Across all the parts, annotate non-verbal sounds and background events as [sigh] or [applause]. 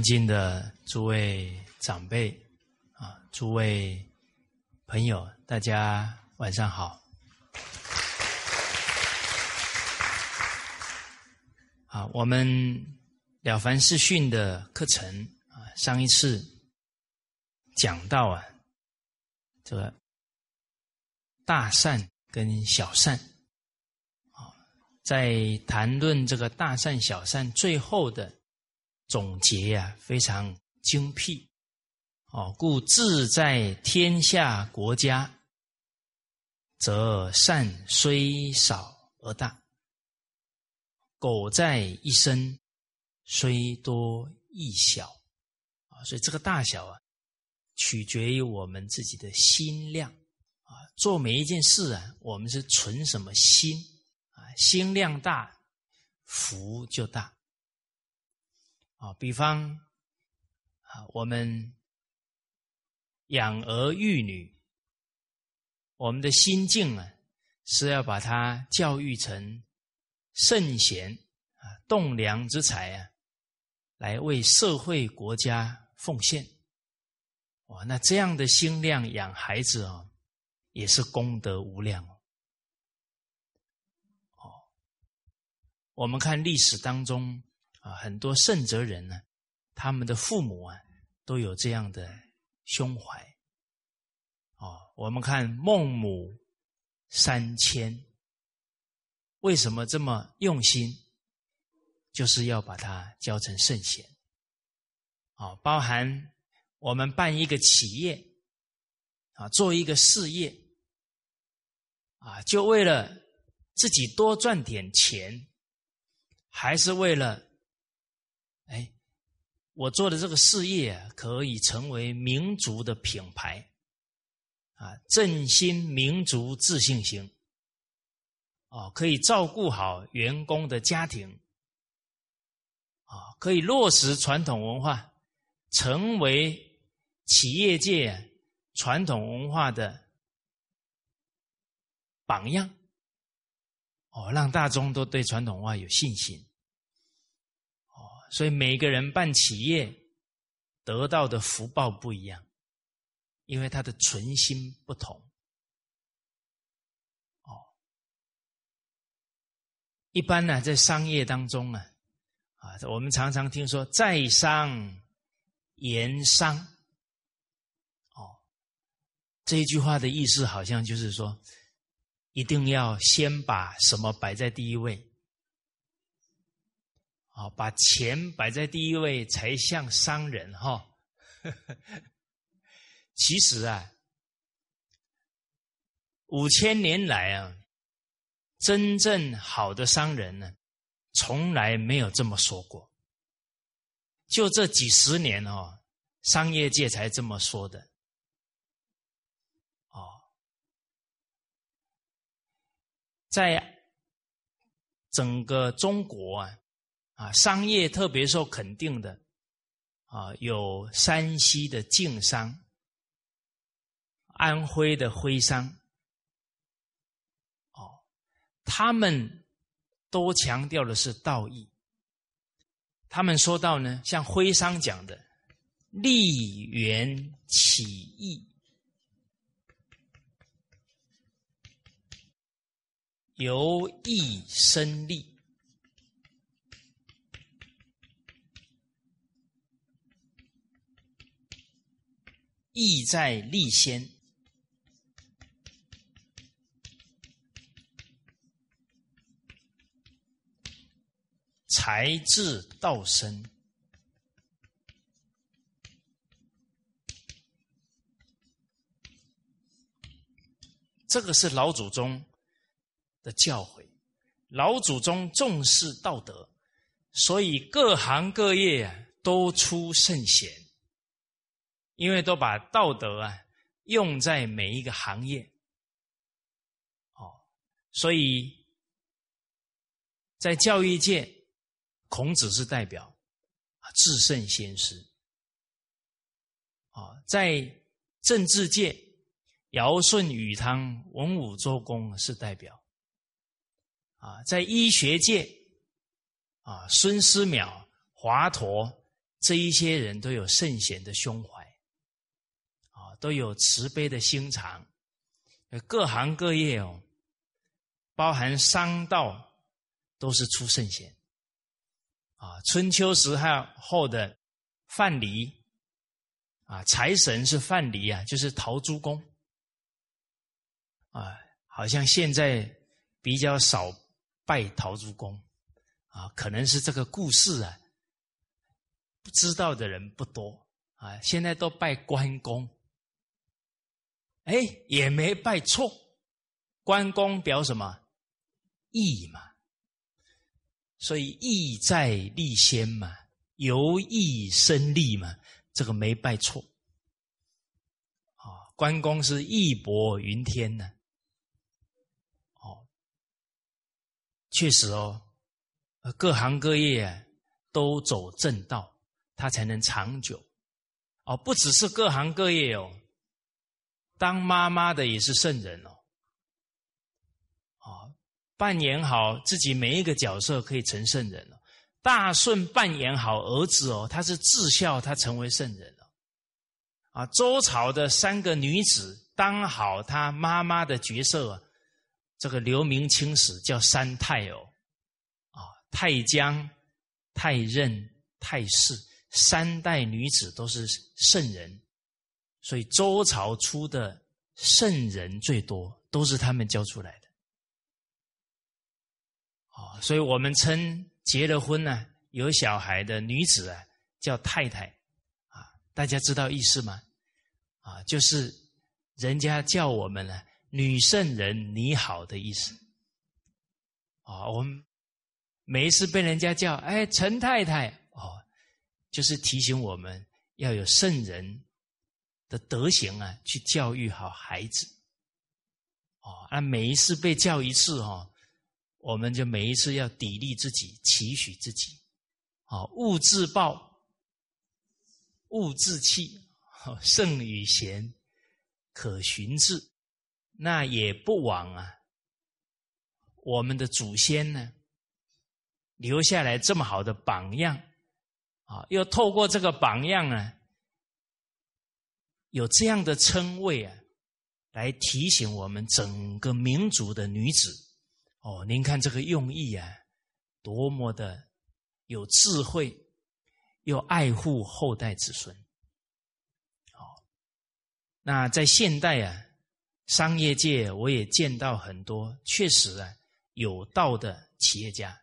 尊敬的诸位长辈啊，诸位朋友，大家晚上好。啊，我们了凡四训的课程啊，上一次讲到啊，这个大善跟小善啊，在谈论这个大善小善最后的。总结呀，非常精辟哦。故志在天下国家，则善虽少而大；苟在一身，虽多亦小啊。所以这个大小啊，取决于我们自己的心量啊。做每一件事啊，我们是存什么心啊？心量大，福就大。啊，比方啊，我们养儿育女，我们的心境啊，是要把他教育成圣贤啊、栋梁之才啊，来为社会国家奉献。哇，那这样的心量养孩子啊，也是功德无量哦。哦，我们看历史当中。啊，很多圣哲人呢，他们的父母啊，都有这样的胸怀。哦，我们看孟母三迁，为什么这么用心？就是要把他教成圣贤。啊，包含我们办一个企业，啊，做一个事业，啊，就为了自己多赚点钱，还是为了？哎，我做的这个事业可以成为民族的品牌，啊，振兴民族自信心，哦，可以照顾好员工的家庭，啊，可以落实传统文化，成为企业界传统文化的榜样，哦，让大众都对传统文化有信心。所以每个人办企业得到的福报不一样，因为他的存心不同。哦，一般呢，在商业当中啊，啊，我们常常听说在商言商。哦，这一句话的意思好像就是说，一定要先把什么摆在第一位。啊，把钱摆在第一位才像商人哈。[laughs] 其实啊，五千年来啊，真正好的商人呢，从来没有这么说过。就这几十年哦，商业界才这么说的。哦，在整个中国啊。啊，商业特别受肯定的啊，有山西的晋商、安徽的徽商，哦，他们都强调的是道义。他们说到呢，像徽商讲的“利源起义”，由义生利。意在立先，才智道生。这个是老祖宗的教诲。老祖宗重视道德，所以各行各业都出圣贤。因为都把道德啊用在每一个行业，哦，所以在教育界，孔子是代表啊至圣先师，啊，在政治界，尧舜禹汤文武周公是代表，啊，在医学界，啊孙思邈华佗这一些人都有圣贤的胸怀，都有慈悲的心肠，各行各业哦，包含商道，都是出圣贤。啊，春秋时候后的范蠡，啊，财神是范蠡啊，就是陶朱公，啊，好像现在比较少拜陶朱公，啊，可能是这个故事啊。不知道的人不多啊，现在都拜关公，哎，也没拜错。关公表什么义嘛？所以义在立先嘛，由义生利嘛，这个没拜错。啊，关公是义薄云天呢。哦，确实哦，各行各业都走正道。他才能长久，哦，不只是各行各业哦，当妈妈的也是圣人哦，啊，扮演好自己每一个角色可以成圣人哦。大顺扮演好儿子哦，他是至孝，他成为圣人了。啊，周朝的三个女子当好他妈妈的角色，啊这个留名青史叫三太哦，啊，太姜、太任、太氏。三代女子都是圣人，所以周朝出的圣人最多，都是他们教出来的。哦，所以我们称结了婚呢，有小孩的女子啊，叫太太，啊，大家知道意思吗？啊，就是人家叫我们呢，女圣人你好的意思。啊，我们每一次被人家叫，哎，陈太太。哦就是提醒我们要有圣人的德行啊，去教育好孩子。哦，那每一次被教一次哈，我们就每一次要砥砺自己，期许自己。哦，勿自暴，勿自弃。圣与贤，可循志。那也不枉啊，我们的祖先呢，留下来这么好的榜样。啊，又透过这个榜样呢，有这样的称谓啊，来提醒我们整个民族的女子。哦，您看这个用意啊，多么的有智慧，又爱护后代子孙。哦，那在现代啊，商业界我也见到很多确实啊有道的企业家。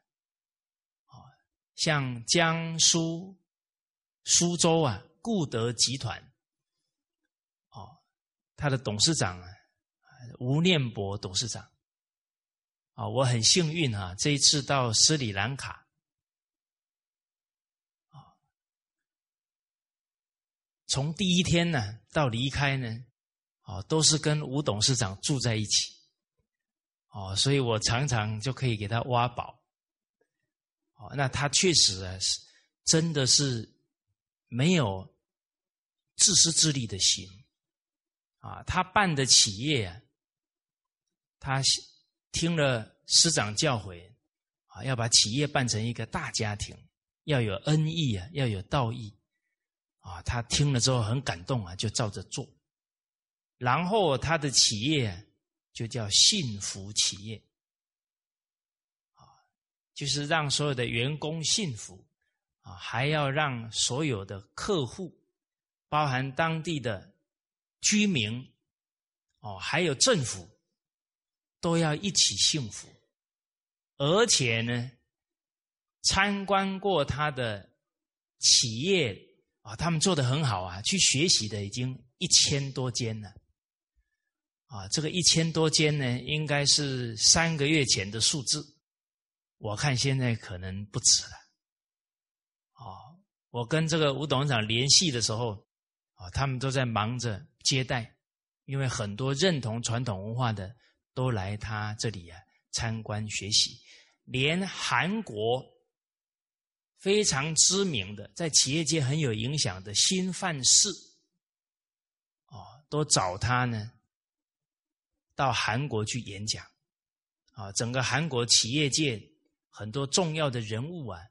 像江苏苏州啊，固德集团，他的董事长，吴念博董事长，啊，我很幸运啊，这一次到斯里兰卡，啊，从第一天呢到离开呢，啊，都是跟吴董事长住在一起，哦，所以我常常就可以给他挖宝。哦，那他确实啊，是真的是没有自私自利的心。啊。他办的企业啊，他听了师长教诲啊，要把企业办成一个大家庭，要有恩义啊，要有道义啊。他听了之后很感动啊，就照着做。然后他的企业就叫幸福企业。啊就是让所有的员工幸福啊，还要让所有的客户，包含当地的居民哦，还有政府，都要一起幸福。而且呢，参观过他的企业啊，他们做的很好啊，去学习的已经一千多间了。啊，这个一千多间呢，应该是三个月前的数字。我看现在可能不止了，哦，我跟这个吴董事长联系的时候，啊，他们都在忙着接待，因为很多认同传统文化的都来他这里啊参观学习，连韩国非常知名的在企业界很有影响的新范式，哦，都找他呢到韩国去演讲，啊，整个韩国企业界。很多重要的人物啊，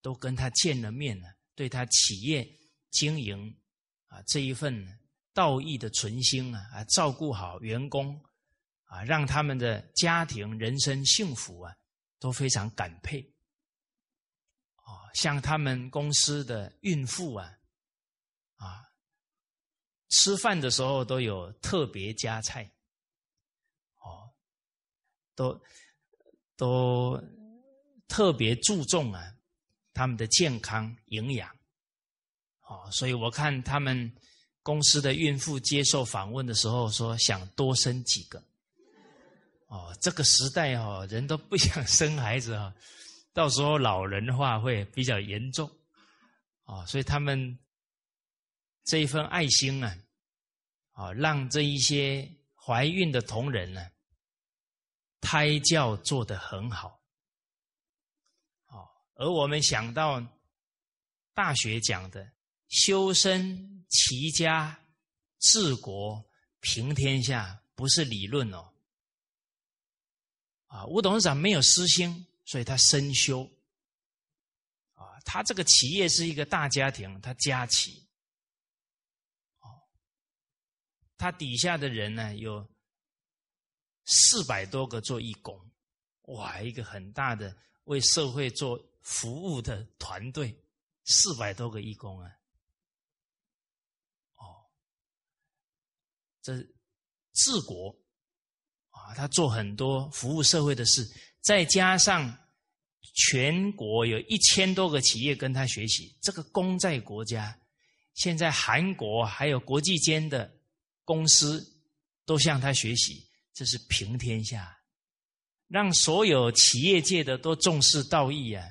都跟他见了面了，对他企业经营啊这一份呢道义的存心啊，啊，照顾好员工啊，让他们的家庭人生幸福啊，都非常感佩。啊，像他们公司的孕妇啊，啊，吃饭的时候都有特别加菜，哦，都都特别注重啊。他们的健康营养，哦，所以我看他们公司的孕妇接受访问的时候说想多生几个，哦，这个时代哦，人都不想生孩子啊，到时候老人化会比较严重，哦，所以他们这一份爱心啊，啊，让这一些怀孕的同仁呢，胎教做得很好。哦而我们想到大学讲的修身齐家治国平天下，不是理论哦。啊，吴董事长没有私心，所以他深修。啊，他这个企业是一个大家庭，他家企。哦，他底下的人呢有四百多个做义工，哇，一个很大的为社会做。服务的团队四百多个义工啊，这治国啊，他做很多服务社会的事，再加上全国有一千多个企业跟他学习，这个功在国家。现在韩国还有国际间的公司都向他学习，这是平天下，让所有企业界的都重视道义啊。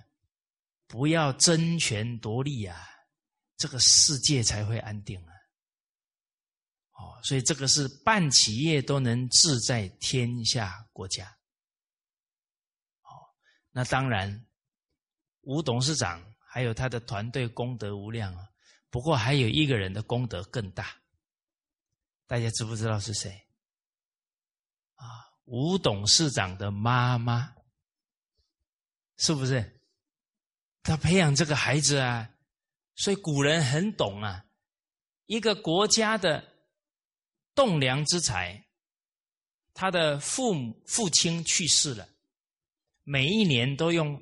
不要争权夺利啊，这个世界才会安定啊！所以这个是办企业都能志在天下国家。哦，那当然，吴董事长还有他的团队功德无量啊。不过还有一个人的功德更大，大家知不知道是谁？啊，吴董事长的妈妈，是不是？他培养这个孩子啊，所以古人很懂啊。一个国家的栋梁之才，他的父母父亲去世了，每一年都用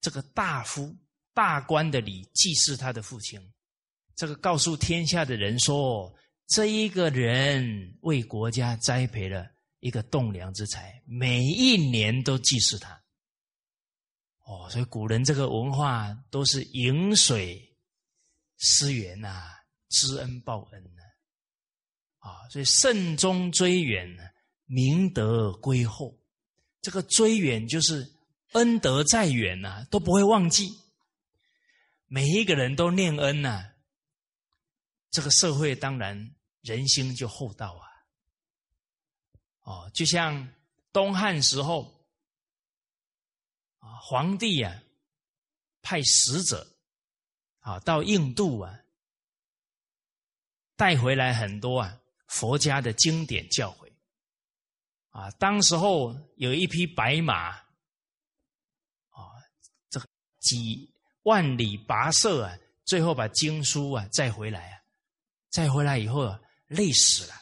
这个大夫大官的礼祭祀他的父亲。这个告诉天下的人说，这一个人为国家栽培了一个栋梁之才，每一年都祭祀他。哦，所以古人这个文化都是饮水思源呐，知恩报恩，啊，所以慎终追远呢，明德归厚。这个追远就是恩德再远呐，都不会忘记。每一个人都念恩呐，这个社会当然人心就厚道啊。哦，就像东汉时候。皇帝呀，派使者啊到印度啊，带回来很多啊佛家的经典教诲啊。当时候有一匹白马啊，这几万里跋涉啊，最后把经书啊载回来啊，载回来以后啊累死了。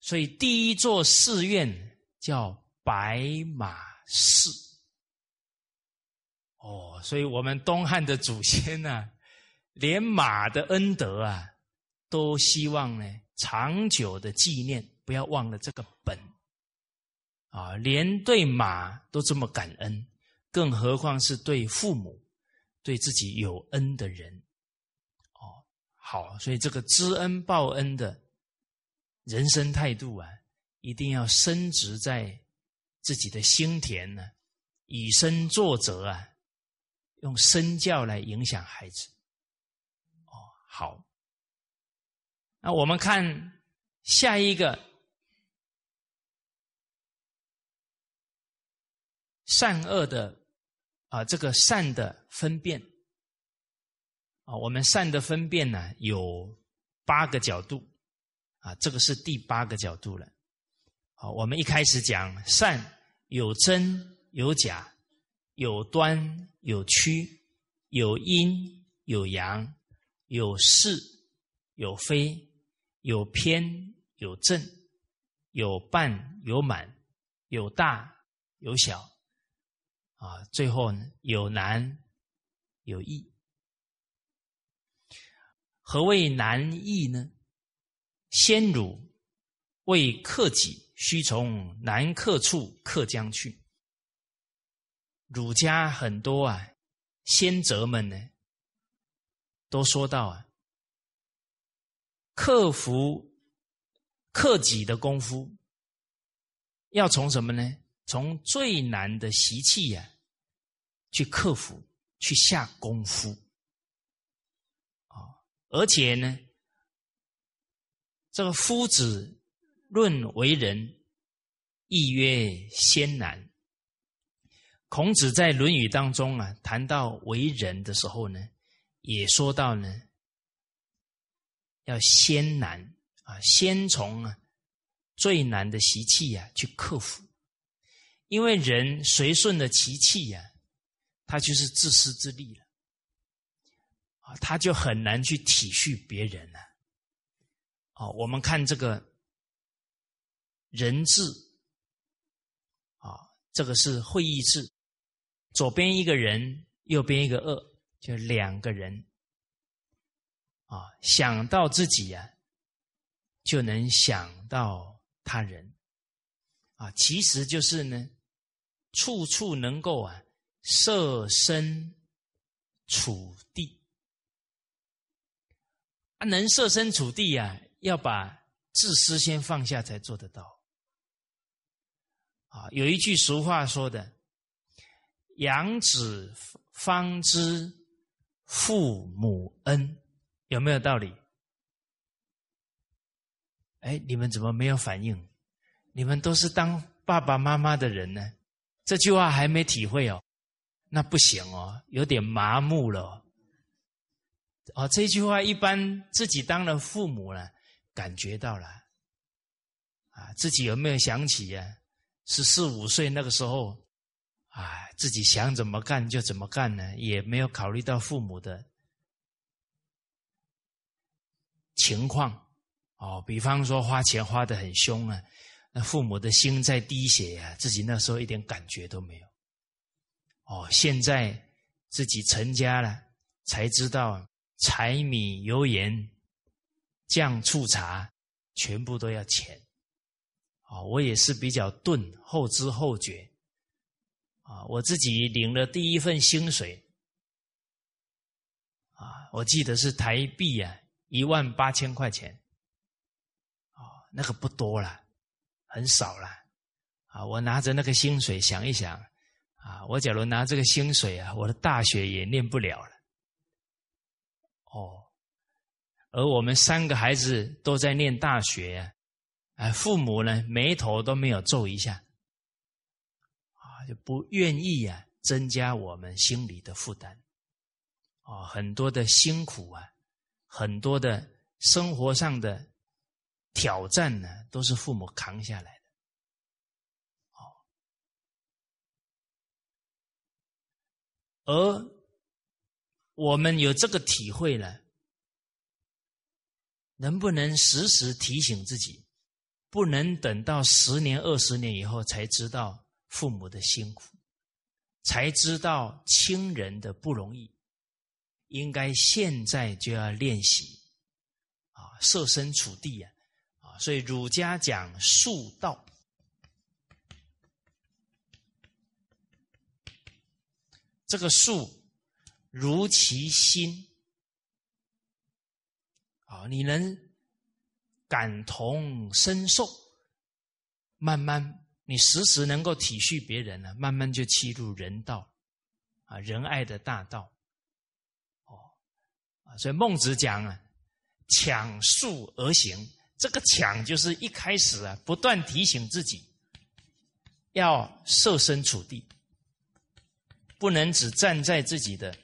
所以第一座寺院叫白马寺。哦，所以我们东汉的祖先呢，连马的恩德啊，都希望呢长久的纪念，不要忘了这个本。啊，连对马都这么感恩，更何况是对父母、对自己有恩的人。哦，好，所以这个知恩报恩的人生态度啊，一定要深植在自己的心田呢，以身作则啊。用身教来影响孩子，哦，好。那我们看下一个善恶的啊，这个善的分辨啊，我们善的分辨呢有八个角度啊，这个是第八个角度了。好，我们一开始讲善有真有假。有端有曲，有阴有阳，有是，有非，有偏，有正，有半，有满，有大，有小，啊，最后呢，有难，有易。何谓难易呢？先儒为克己，须从难克处克将去。儒家很多啊，先哲们呢，都说到啊，克服克己的功夫，要从什么呢？从最难的习气呀，去克服，去下功夫。而且呢，这个夫子论为人，亦曰先难。孔子在《论语》当中啊，谈到为人的时候呢，也说到呢，要先难啊，先从啊最难的习气呀去克服，因为人随顺的习气呀，他就是自私自利了啊。他就很难去体恤别人了。哦，我们看这个人字，啊，这个是会意字，左边一个人，右边一个二，就两个人。啊，想到自己呀，就能想到他人。啊，其实就是呢，处处能够啊，设身处地。啊，能设身处地啊，要把自私先放下才做得到。啊，有一句俗话说的：“养子方知父母恩”，有没有道理？哎，你们怎么没有反应？你们都是当爸爸妈妈的人呢，这句话还没体会哦，那不行哦，有点麻木了。哦，这句话一般自己当了父母了，感觉到了，啊，自己有没有想起呀？十四五岁那个时候，啊，自己想怎么干就怎么干呢？也没有考虑到父母的情况。哦，比方说花钱花的很凶啊，那父母的心在滴血呀，自己那时候一点感觉都没有。哦，现在自己成家了，才知道。柴米油盐酱醋茶，全部都要钱。啊，我也是比较钝，后知后觉。啊，我自己领了第一份薪水，啊，我记得是台币啊一万八千块钱。啊，那个不多了，很少了。啊，我拿着那个薪水想一想，啊，我假如拿这个薪水啊，我的大学也念不了了。哦，而我们三个孩子都在念大学，哎，父母呢眉头都没有皱一下，啊，就不愿意呀增加我们心里的负担，啊，很多的辛苦啊，很多的生活上的挑战呢，都是父母扛下来的，哦，而。我们有这个体会了，能不能时时提醒自己，不能等到十年、二十年以后才知道父母的辛苦，才知道亲人的不容易，应该现在就要练习啊，设身处地啊，啊，所以儒家讲术道，这个术。如其心，啊，你能感同身受，慢慢，你时时能够体恤别人呢，慢慢就契入人道，啊，仁爱的大道，所以孟子讲啊，抢速而行，这个抢就是一开始啊，不断提醒自己，要设身处地，不能只站在自己的。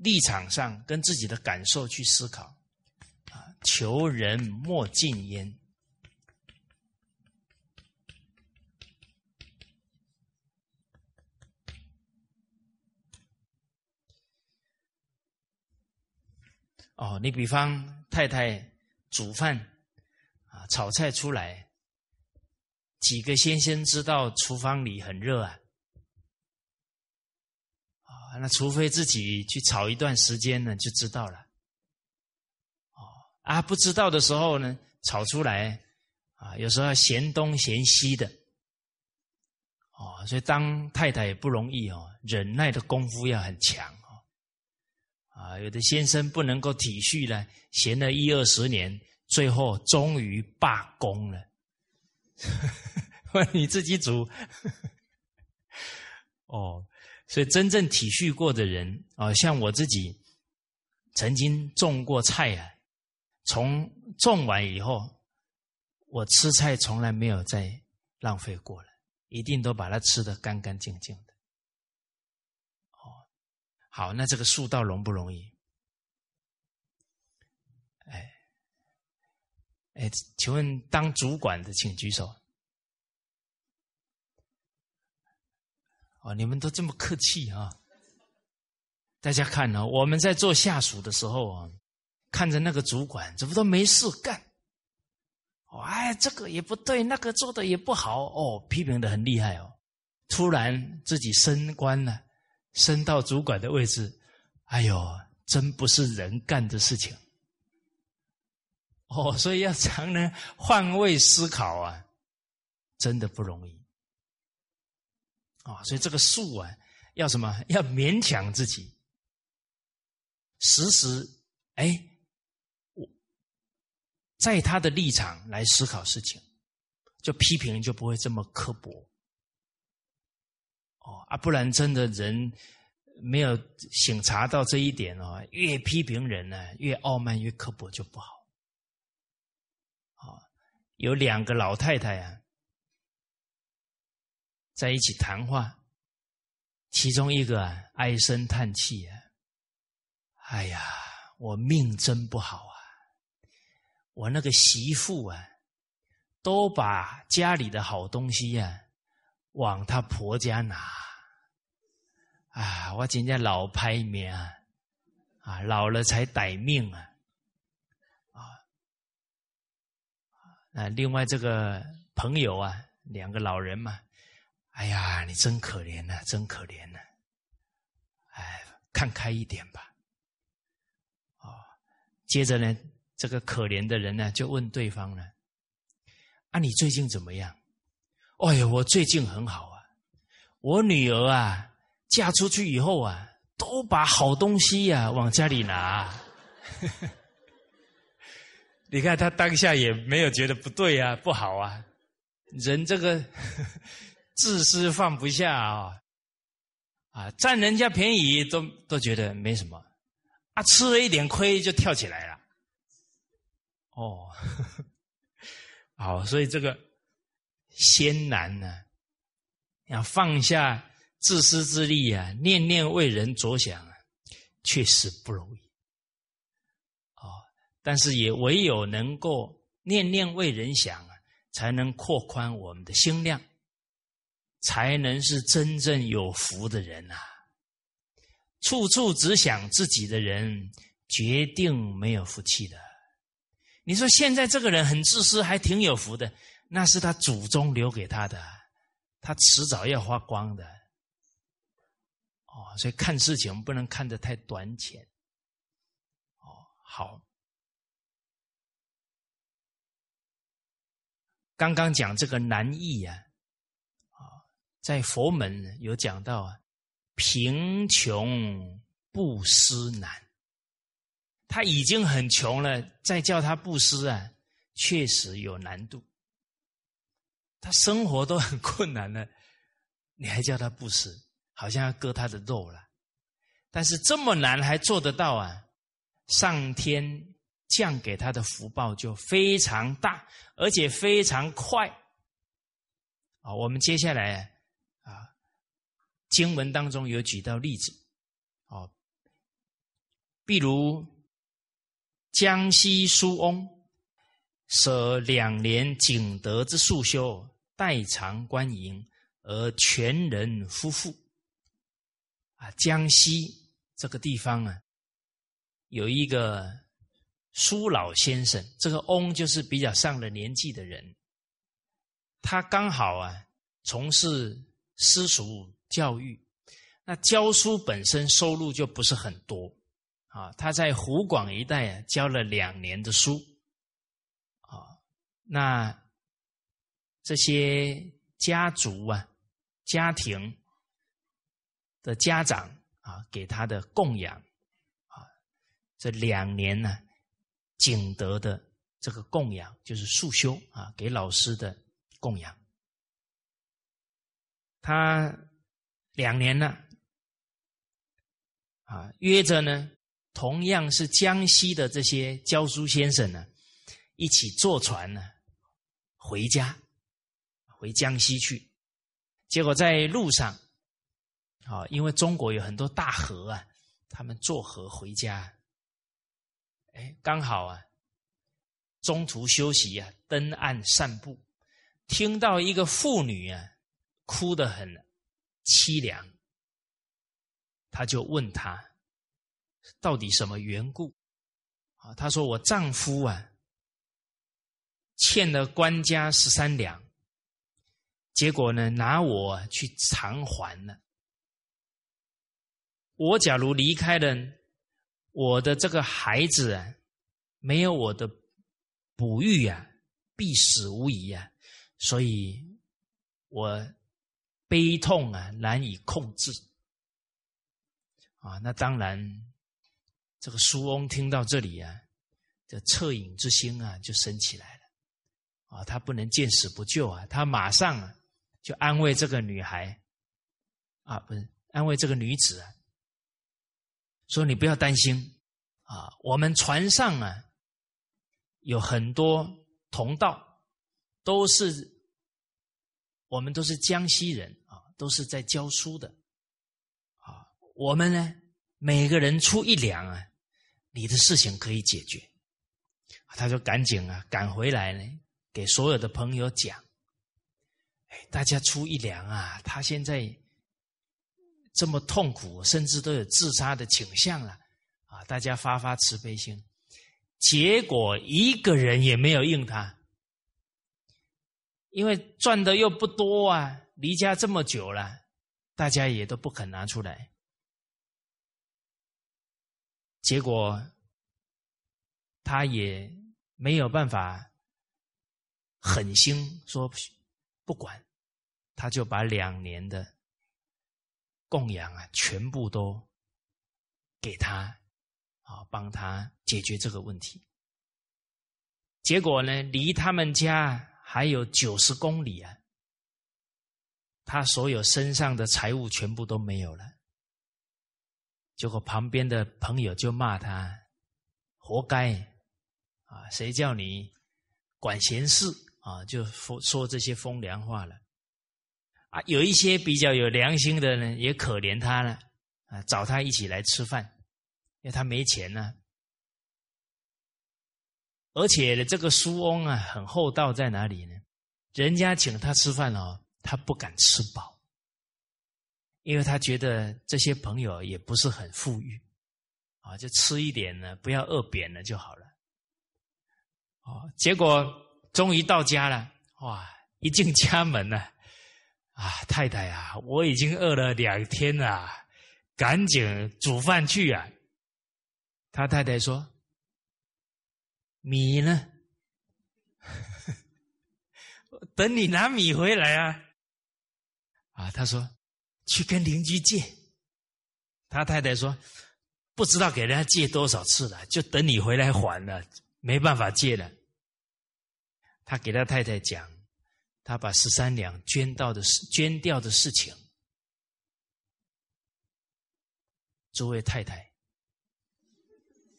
立场上跟自己的感受去思考，啊，求人莫近焉。哦，你比方太太煮饭啊，炒菜出来，几个先生知道厨房里很热啊，啊，那除非自己去炒一段时间呢，就知道了。哦，啊，不知道的时候呢，炒出来啊，有时候嫌东嫌西的。哦，所以当太太也不容易哦，忍耐的功夫要很强。啊，有的先生不能够体恤呢，闲了一二十年，最后终于罢工了。[laughs] 你自己煮。[laughs] 哦，所以真正体恤过的人啊，像我自己，曾经种过菜啊，从种完以后，我吃菜从来没有再浪费过了。一定都把它吃的干干净净，好，那这个树道容不容易？哎，哎，请问当主管的请举手。哦，你们都这么客气啊！大家看呢，我们在做下属的时候啊，看着那个主管怎么都没事干。哎，这个也不对，那个做的也不好哦，批评的很厉害哦。突然自己升官了，升到主管的位置，哎呦，真不是人干的事情。哦，所以要常能换位思考啊，真的不容易。啊，所以这个术啊，要什么？要勉强自己，时时哎。我在他的立场来思考事情，就批评就不会这么刻薄。哦啊，不然真的人没有醒察到这一点哦，越批评人呢，越傲慢越刻薄就不好。啊，有两个老太太啊，在一起谈话，其中一个唉声叹气啊，哎呀，我命真不好啊。我那个媳妇啊，都把家里的好东西呀，往他婆家拿。啊，我今天老拍面啊，啊，老了才歹命啊，啊，那另外这个朋友啊，两个老人嘛，哎呀，你真可怜呐，真可怜呐，哎，看开一点吧。哦，接着呢。这个可怜的人呢，就问对方呢：“啊，你最近怎么样？”“哎呀，我最近很好啊！我女儿啊，嫁出去以后啊，都把好东西呀往家里拿。[laughs] 你看他当下也没有觉得不对啊，不好啊。人这个 [laughs] 自私放不下啊，啊，占人家便宜都都觉得没什么，啊，吃了一点亏就跳起来了。”哦，[laughs] 好，所以这个先难呢，要放下自私自利啊，念念为人着想啊，确实不容易。哦，但是也唯有能够念念为人想啊，才能扩宽我们的心量，才能是真正有福的人呐。处处只想自己的人，决定没有福气的。你说现在这个人很自私，还挺有福的，那是他祖宗留给他的，他迟早要花光的。哦，所以看事情不能看得太短浅。哦，好。刚刚讲这个难易啊，啊，在佛门有讲到啊，贫穷不思难。他已经很穷了，再叫他布施啊，确实有难度。他生活都很困难了，[laughs] 你还叫他布施，好像要割他的肉了。但是这么难还做得到啊？上天降给他的福报就非常大，而且非常快。啊，我们接下来啊，经文当中有举到例子，哦，比如。江西苏翁舍两年景德之素修，代偿官营，而全人夫妇。啊，江西这个地方啊，有一个苏老先生，这个翁就是比较上了年纪的人，他刚好啊从事私塾教育，那教书本身收入就不是很多啊。他在湖广一带啊教了两年的书，那这些家族啊家庭的家长啊给他的供养啊，这两年呢。景德的这个供养就是素修啊，给老师的供养。他两年了啊，约着呢，同样是江西的这些教书先生呢，一起坐船呢回家，回江西去。结果在路上啊，因为中国有很多大河啊，他们坐河回家。哎，刚好啊，中途休息啊，登岸散步，听到一个妇女啊，哭得很凄凉。他就问她，到底什么缘故？啊，她说我丈夫啊，欠了官家十三两，结果呢，拿我去偿还了。我假如离开了。我的这个孩子啊，没有我的哺育啊，必死无疑啊！所以，我悲痛啊，难以控制啊。那当然，这个苏翁听到这里啊，这恻隐之心啊，就升起来啊。他不能见死不救啊，他马上啊，就安慰这个女孩啊，不是安慰这个女子啊。说你不要担心啊，我们船上啊有很多同道，都是我们都是江西人啊，都是在教书的啊。我们呢每个人出一两啊，你的事情可以解决。他就赶紧啊赶回来呢，给所有的朋友讲，哎，大家出一两啊，他现在。这么痛苦，甚至都有自杀的倾向了，啊！大家发发慈悲心，结果一个人也没有应他，因为赚的又不多啊，离家这么久了，大家也都不肯拿出来，结果他也没有办法狠心说不管，他就把两年的。供养啊，全部都给他啊，帮他解决这个问题。结果呢，离他们家还有九十公里啊，他所有身上的财物全部都没有了。结果旁边的朋友就骂他：“活该啊！谁叫你管闲事啊？”就说说这些风凉话了。啊，有一些比较有良心的呢，也可怜他了，啊，找他一起来吃饭，因为他没钱呢。而且呢，这个苏翁啊，很厚道，在哪里呢？人家请他吃饭哦，他不敢吃饱，因为他觉得这些朋友也不是很富裕，啊，就吃一点呢，不要饿扁了就好了。哦，结果终于到家了，哇，一进家门呢。啊，太太啊，我已经饿了两天了，赶紧煮饭去啊！他太太说：“米呢？[laughs] 等你拿米回来啊！”啊，他说：“去跟邻居借。”他太太说：“不知道给人家借多少次了，就等你回来还了，没办法借了。”他给他太太讲。他把十三两捐到的事，捐掉的事情，诸位太太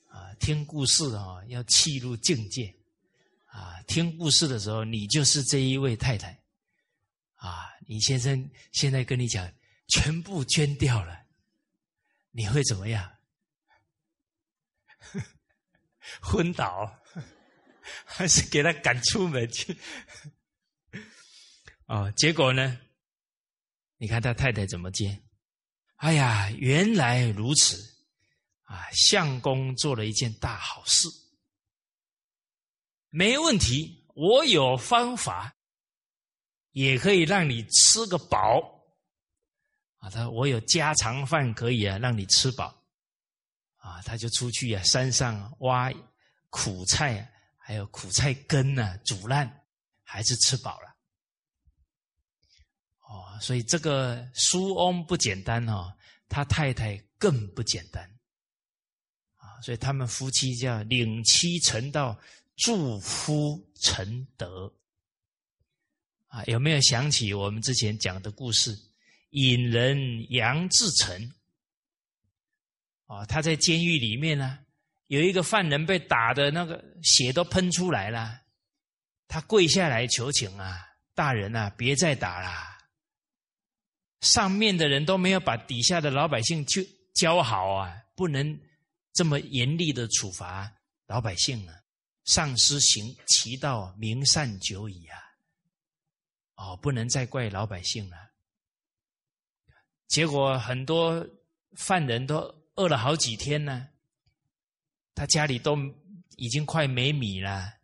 啊，听故事啊，要契入境界啊。听故事的时候，你就是这一位太太啊。你先生现在跟你讲，全部捐掉了，你会怎么样？[laughs] 昏倒，还是给他赶出门去？[laughs] 哦，结果呢？你看他太太怎么接？哎呀，原来如此啊！相公做了一件大好事没问题，我有方法，也可以让你吃个饱。啊，他我有家常饭可以啊，让你吃饱。啊，他就出去啊，山上挖苦菜，还有苦菜根呢，煮烂，还是吃饱了。哦，所以这个苏翁不简单哦，他太太更不简单。啊，所以他们夫妻叫领妻成道。祝夫成德啊，有没有想起我们之前讲的故事？引人杨志成啊，他在监狱里面呢，有一个犯人被打的那个血都喷出来了，他跪下来求情啊，大人啊，别再打了。上面的人都没有把底下的老百姓教教好啊，不能这么严厉的处罚老百姓啊。上师行其道，明善久矣啊！哦，不能再怪老百姓了。结果很多犯人都饿了好几天呢，他家里都已经快没米了，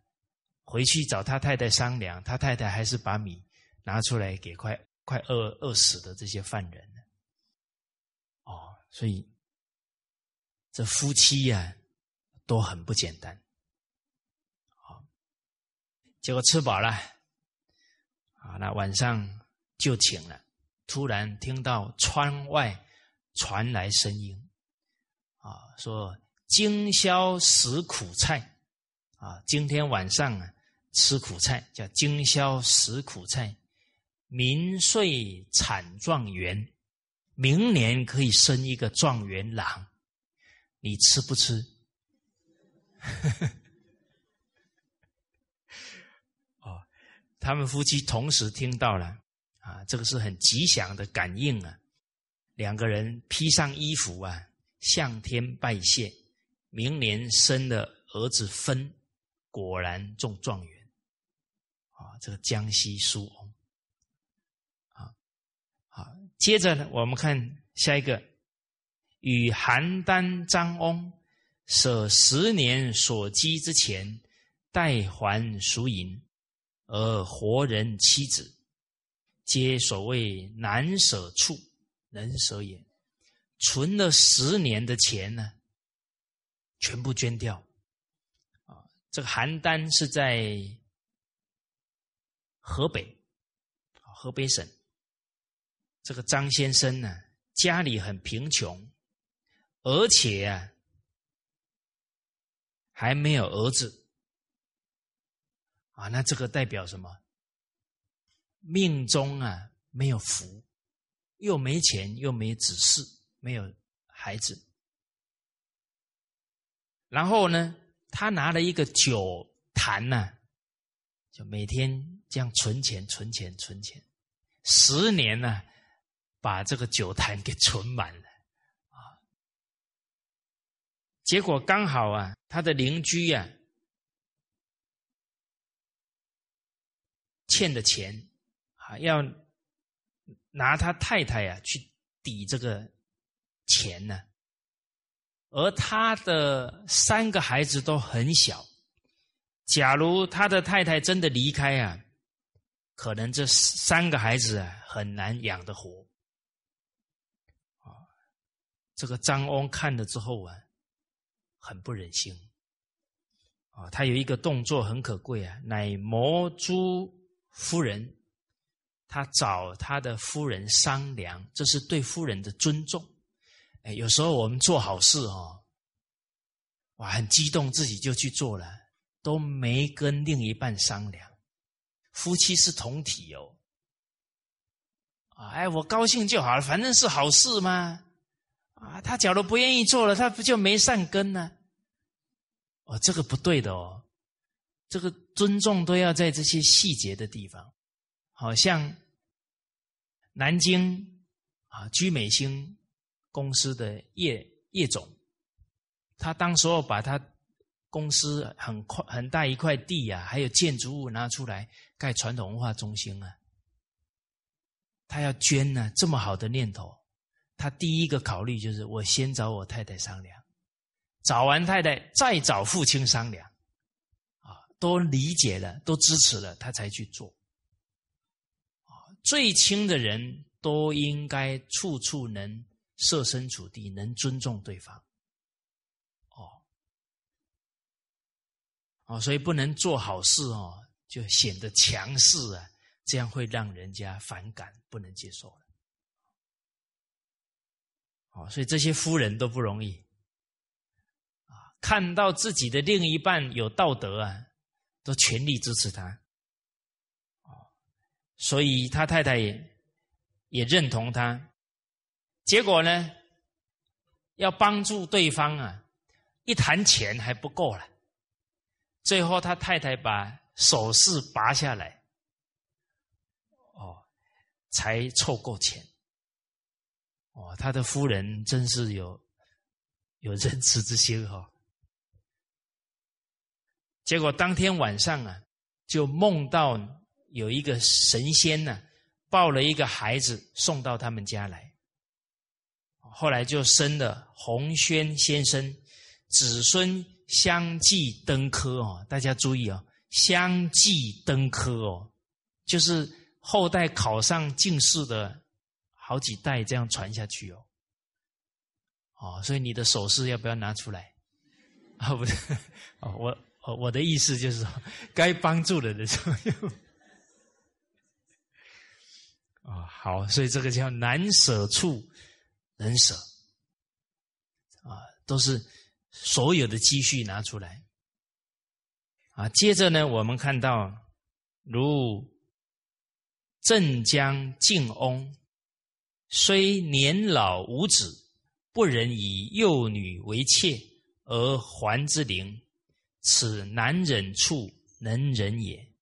回去找他太太商量，他太太还是把米拿出来给快快饿饿死的这些犯人。哦，所以这夫妻呀都很不简单。好结果吃饱了，啊，那晚上就寝了。突然听到窗外传来声音，啊，说今宵食苦菜，啊，今天晚上啊吃苦菜，叫今宵食苦菜，明岁产状元，明年可以生一个状元郎，你吃不吃？[laughs] 哦他们夫妻同时听到了，啊，这个是很吉祥的感应啊！两个人披上衣服啊，向天拜谢。明年生的儿子分，果然中状元。啊，这个江西苏翁。啊，好，接着呢，我们看下一个，与邯郸张翁舍十年所积之钱，代还赎银。而活人妻子，皆所谓难舍处，能舍也。存了十年的钱呢，全部捐掉。啊，这个邯郸是在河北，河北省。这个张先生呢，家里很贫穷，而且啊，还没有儿子。啊，那这个代表什么？命中啊没有福，又没钱，又没子嗣，没有孩子。然后呢，他拿了一个酒坛呢，就每天这样存钱、存钱、存钱，十年呢，把这个酒坛给存满了啊。结果刚好啊，他的邻居呀。欠的钱，啊，要拿他太太呀去抵这个钱呢。而他的三个孩子都很小，假如他的太太真的离开啊，可能这三个孩子啊很难养得活。啊，这个张翁看了之后啊，很不忍心。啊，他有一个动作很可贵啊，乃摩珠。夫人，他找他的夫人商量，这是对夫人的尊重。哎，有时候我们做好事哦，哇，很激动，自己就去做了，都没跟另一半商量。夫妻是同体哦，啊，哎，我高兴就好了，反正是好事嘛。啊，他假如不愿意做了，他不就没善根呢？哦，这个不对的哦。这个尊重都要在这些细节的地方，好像南京啊居美星公司的叶叶总，他当时候把他公司很快很大一块地啊，还有建筑物拿出来盖传统文化中心啊，他要捐呢，这么好的念头，他第一个考虑就是我先找我太太商量，找完太太再找父亲商量。啊都理解了，都支持了，他才去做。最亲的人都应该处处能设身处地，能尊重对方。哦，哦，所以不能做好事哦，就显得强势啊，这样会让人家反感，不能接受了。哦，所以这些夫人都不容易啊，看到自己的另一半有道德啊，都全力支持他。所以他太太也也认同他，结果呢，要帮助对方啊，一谈钱还不够了，最后他太太把首饰拔下来，哦，才凑够钱。哦，他的夫人真是有有仁慈之心哈。结果当天晚上啊，就梦到。有一个神仙呢，抱了一个孩子送到他们家来，后来就生了洪轩先生，子孙相继登科哦。大家注意哦，相继登科哦，就是后代考上进士的好几代这样传下去哦。哦，所以你的首饰要不要拿出来？啊，[laughs] 不是，哦，我我的意思就是说，该帮助的人候用。啊，[laughs] 好，所以这个叫难舍处能舍，啊，都是所有的积蓄拿出来，啊，接着呢，我们看到如镇江靖翁，虽年老无子，不忍以幼女为妾而还之灵，此难忍处能忍也，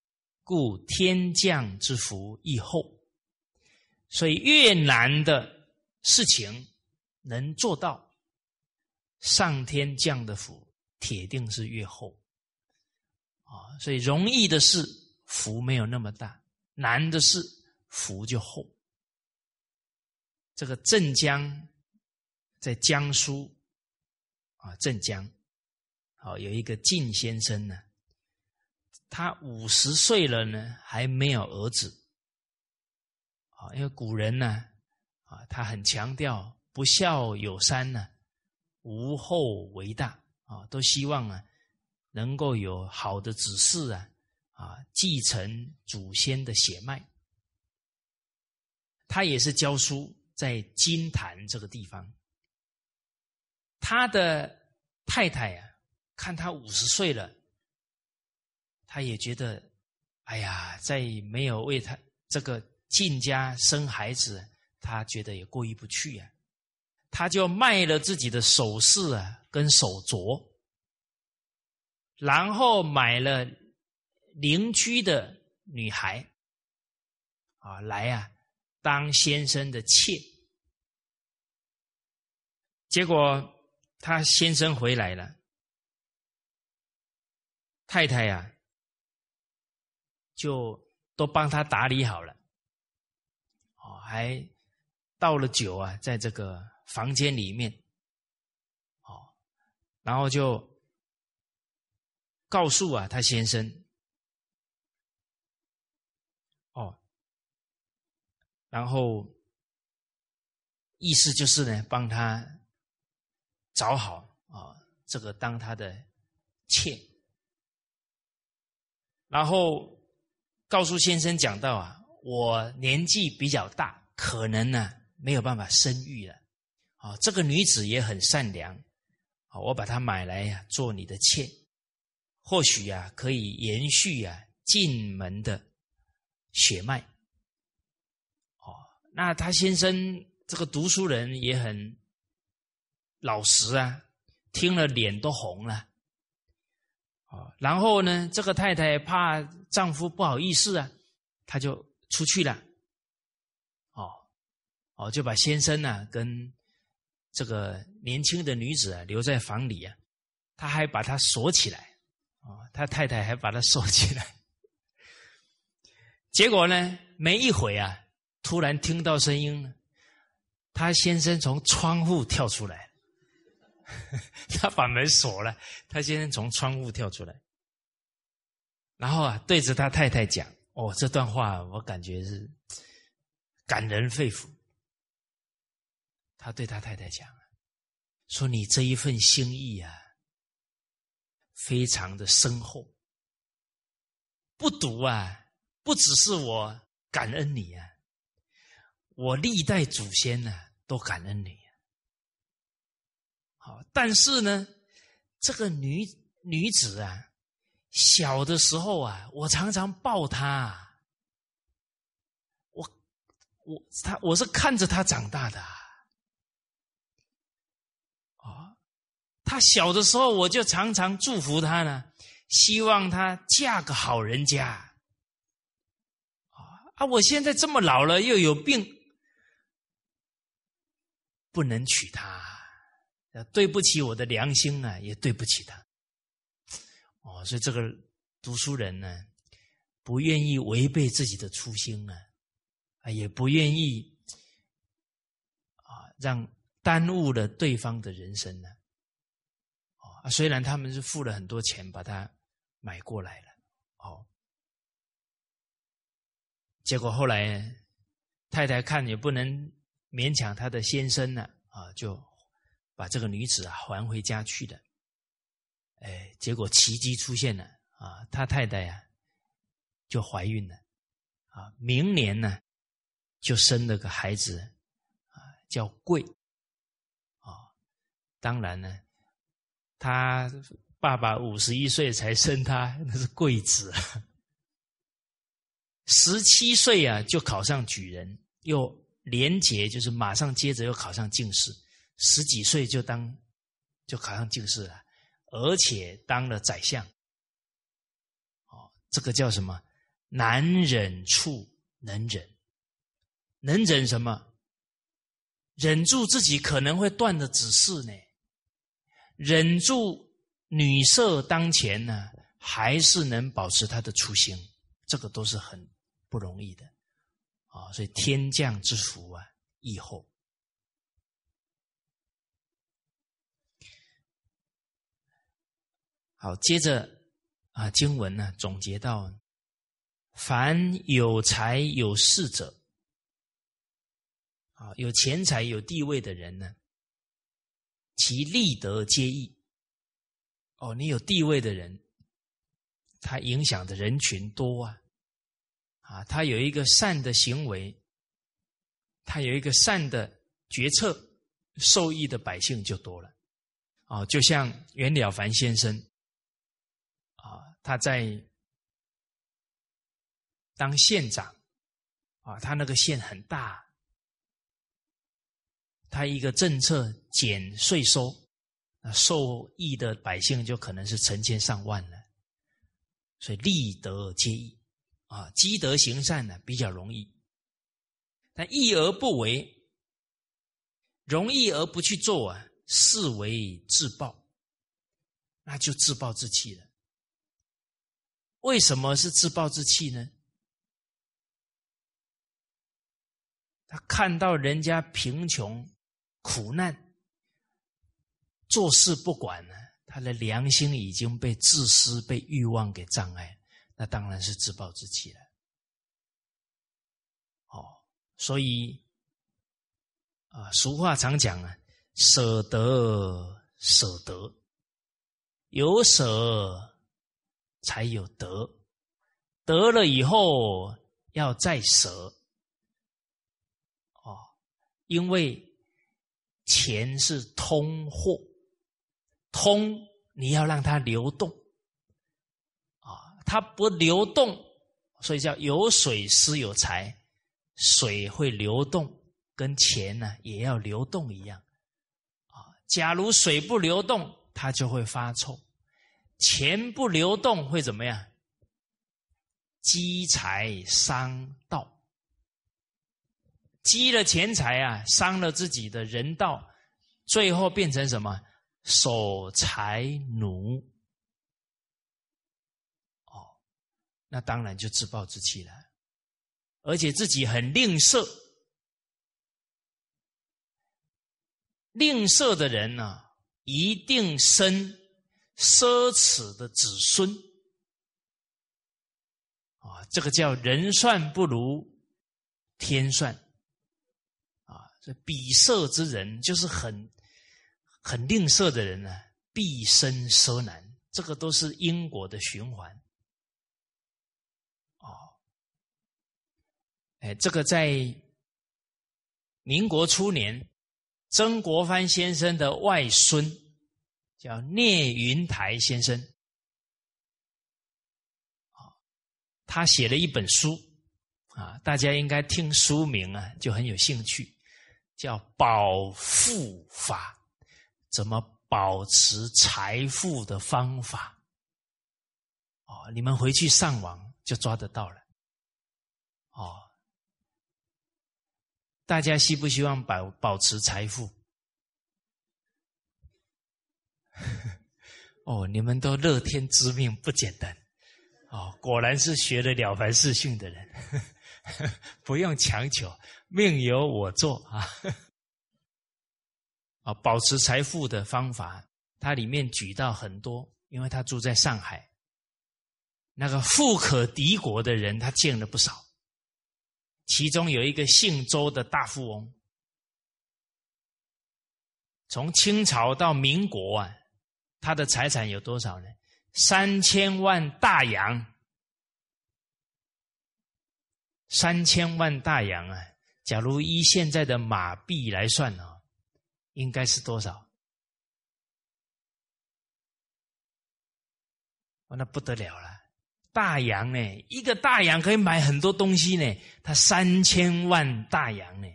故天降之福亦厚。所以越难的事情能做到，上天降的福铁定是越厚啊！所以容易的事福没有那么大，难的事福就厚。这个镇江在江苏啊，镇江好有一个靳先生呢，他五十岁了呢，还没有儿子。因为古人呢，他很强调不孝有三呢，无后为大啊，都希望啊，能够有好的子嗣啊，啊，继承祖先的血脉。他也是教书在金坛这个地方，他的太太啊，看他五十岁了，他也觉得，哎呀，再没有为他这个。进家生孩子，他觉得也过意不去呀，他就卖了自己的首饰啊，跟手镯，然后买了邻居的女孩，啊，来呀当先生的妾。结果他先生回来了，太太呀就都帮他打理好了。哦，还倒了酒啊，在这个房间里面，哦，然后就告诉啊他先生，哦，然后意思就是呢，帮他找好啊，这个当他的妾，然后告诉先生讲到啊。我年纪比较大，可能呢没有办法生育了。啊，这个女子也很善良，啊，我把她买来呀做你的妾，或许呀可以延续呀进门的血脉。哦，那他先生这个读书人也很老实啊，听了脸都红了。哦，然后呢，这个太太怕丈夫不好意思啊，她就。出去了，哦，就把先生呢跟这个年轻的女子啊留在房里啊，他还把他锁起来，哦，他太太还把他锁起来。结果呢，没一会啊，突然听到声音，他先生从窗户跳出来，[laughs] 他把门锁了，他先生从窗户跳出来，然后啊，对着他太太讲：“哦，这段话我感觉是感人肺腑。”他对他太太讲：“说你这一份心意啊，非常的深厚。不读啊，不只是我感恩你啊，我历代祖先呢都感恩你。好，但是呢，这个女女子啊。”小的时候啊，我常常抱她，我我他我是看着他长大的啊。他小的时候，我就常常祝福他呢，希望他嫁个好人家啊。我现在这么老了，又有病，不能娶她，对不起我的良心啊，也对不起她。哦，所以这个读书人呢，不愿意违背自己的初心啊，啊，也不愿意啊，让耽误了对方的人生呢。啊，啊虽然他们是付了很多钱把它买过来了，哦，结果后来太太看也不能勉强他的先生呢，啊，就把这个女子啊还回家去了。哎，结果奇迹出现了啊！他太太呀就怀孕了啊，明年呢就生了个孩子啊，叫贵啊。当然呢，他爸爸五十一岁才生他，[laughs] 那是贵子。十七岁啊就考上举人，又连结就是马上接着又考上进士，十几岁就当就考上进士了。而且当了宰相，哦，这个叫什么？难忍处能忍，能忍什么？忍住自己可能会断的指示呢？忍住女色当前呢，还是能保持他的初心？这个都是很不容易的啊！所以天降之福啊，以后。好，接着啊，经文呢总结到：凡有财有势者，啊，有钱财有地位的人呢，其利德皆益。哦，你有地位的人，他影响的人群多啊，啊，他有一个善的行为，他有一个善的决策，受益的百姓就多了。哦，就像袁了凡先生。啊他在当县长啊，他那个县很大，他一个政策减税收，那受益的百姓就可能是成千上万了，所以利德皆益啊，积德行善呢比较容易，但易而不为，容易而不去做啊，是为自暴，那就自暴自弃了。为什么是自暴自弃呢？他看到人家贫穷、苦难，做事不管呢，他的良心已经被自私、被欲望给障碍，那当然是自暴自弃了。哦，所以啊，俗话常讲啊，舍得舍得，有舍。才有得，得了以后要再舍，哦，因为钱是通货，通你要让它流动，啊，它不流动，所以叫有水思有财，水会流动，跟钱呢也要流动一样，啊，假如水不流动，它就会发臭。钱不流动会怎么样？积财伤道，积了钱财啊，伤了自己的人道，最后变成什么？守财奴。哦，那当然就自暴自弃了，而且自己很吝啬。吝啬的人呢，一定生。奢侈的子孙，啊，这个叫人算不如天算。这比色之人就是很很吝啬的人呢，必生奢难。这个都是因果的循环。哦，哎，这个在民国初年，曾国藩先生的外孙叫聂云台先生。他写了一本书，啊，大家应该听书名啊，就很有兴趣，叫《保富法》，怎么保持财富的方法？哦，你们回去上网就抓得到了。哦，大家希不希望保保持财富？[laughs] 哦，你们都乐天知命，不简单。哦，果然是学了《了凡四训》的人，[laughs] 不用强求，命由我做啊！[laughs] 啊，保持财富的方法，它里面举到很多，因为他住在上海，那个富可敌国的人，他见了不少。其中有一个姓周的大富翁，从清朝到民国啊，他的财产有多少呢？三千万大洋，三千万大洋啊！假如依现在的马币来算呢，应该是多少？哦，那不得了了！大洋呢，一个大洋可以买很多东西呢。他三千万大洋呢，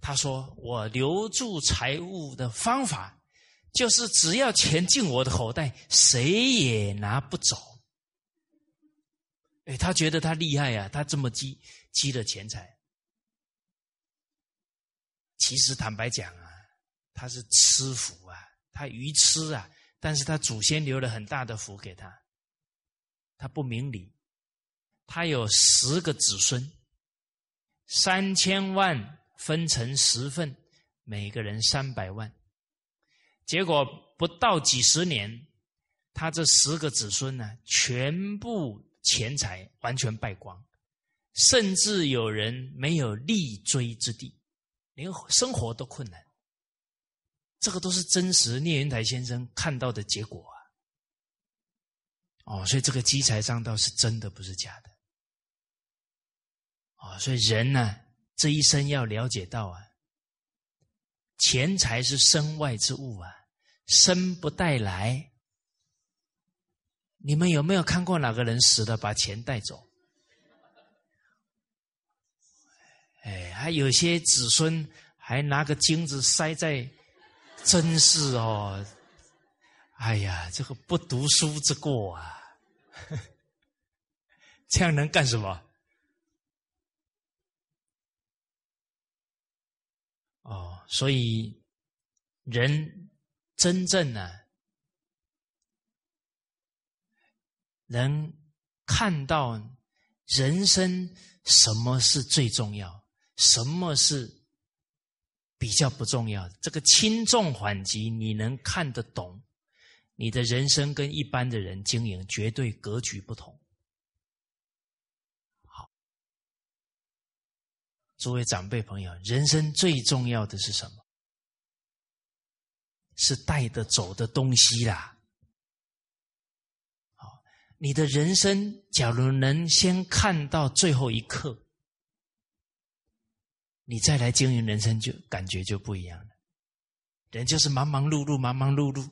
他说：“我留住财物的方法。”就是只要钱进我的口袋，谁也拿不走。哎，他觉得他厉害呀，他这么积积了钱财。其实坦白讲啊，他是吃福啊，他愚痴啊，但是他祖先留了很大的福给他。他不明理，他有十个子孙，三千万分成十份，每个人三百万。结果不到几十年，他这十个子孙呢，全部钱财完全败光，甚至有人没有立锥之地，连生活都困难。这个都是真实聂云台先生看到的结果啊！哦，所以这个积财上道是真的，不是假的。哦，所以人呢，这一生要了解到啊。钱财是身外之物啊，生不带来。你们有没有看过哪个人死了把钱带走？哎，还有些子孙还拿个金子塞在，真是哦！哎呀，这个不读书之过啊！[laughs] 这样能干什么？哦，所以人真正呢，能看到人生什么是最重要，什么是比较不重要的，这个轻重缓急你能看得懂，你的人生跟一般的人经营绝对格局不同。好诸位长辈朋友，人生最重要的是什么？是带得走的东西啦。你的人生假如能先看到最后一刻，你再来经营人生，就感觉就不一样了。人就是忙忙碌碌，忙忙碌碌，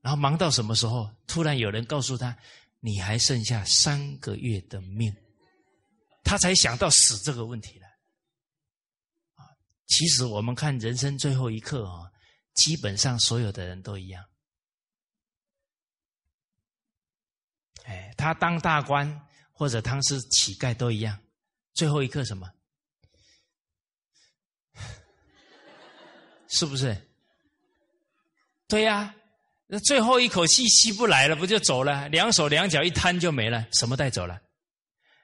然后忙到什么时候？突然有人告诉他，你还剩下三个月的命，他才想到死这个问题了。其实我们看人生最后一刻啊，基本上所有的人都一样。哎，他当大官或者他是乞丐都一样，最后一刻什么？[laughs] 是不是？对呀，那最后一口气吸不来了，不就走了？两手两脚一摊就没了，什么带走了？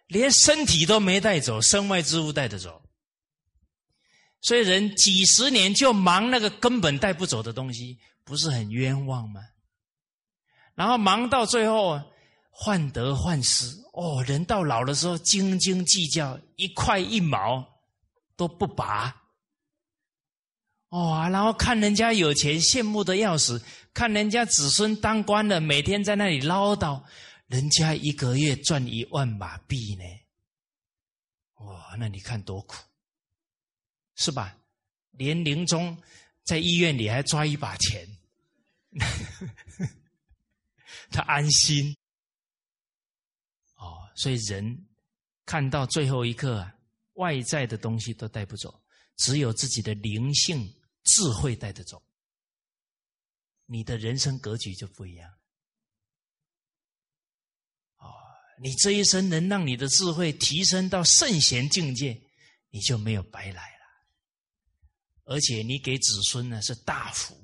连身体都没带走，身外之物带着走。所以人几十年就忙那个根本带不走的东西，不是很冤枉吗？然后忙到最后，患得患失哦，人到老的时候斤斤计较，一块一毛都不拔。哦，然后看人家有钱，羡慕的要死；看人家子孙当官的，每天在那里唠叨，人家一个月赚一万马币呢。哇，那你看多苦，是吧？连临终在医院里还抓一把钱，[laughs] 他安心。所以人看到最后一刻啊，外在的东西都带不走，只有自己的灵性智慧带得走。你的人生格局就不一样。哦，你这一生能让你的智慧提升到圣贤境界，你就没有白来了。而且你给子孙呢是大福。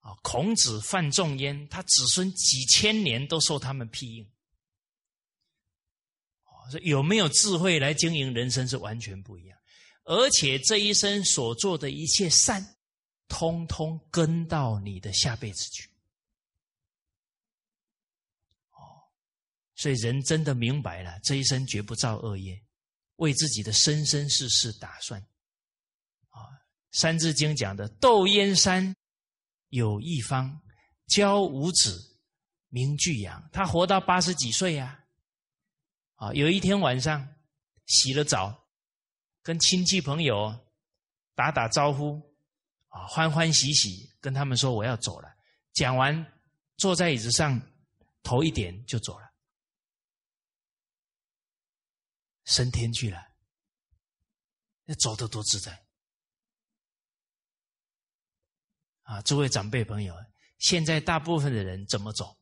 啊，孔子、范仲淹，他子孙几千年都受他们庇应。有没有智慧来经营人生是完全不一样，而且这一生所做的一切善，通通跟到你的下辈子去。哦，所以人真的明白了，这一生绝不造恶业，为自己的生生世世打算。啊，《三字经》讲的“窦燕山有一方，教五子名俱扬”，他活到八十几岁呀。啊有一天晚上洗了澡，跟亲戚朋友打打招呼，啊，欢欢喜喜跟他们说我要走了。讲完，坐在椅子上，头一点就走了，升天去了。那走得多自在啊！诸位长辈朋友，现在大部分的人怎么走？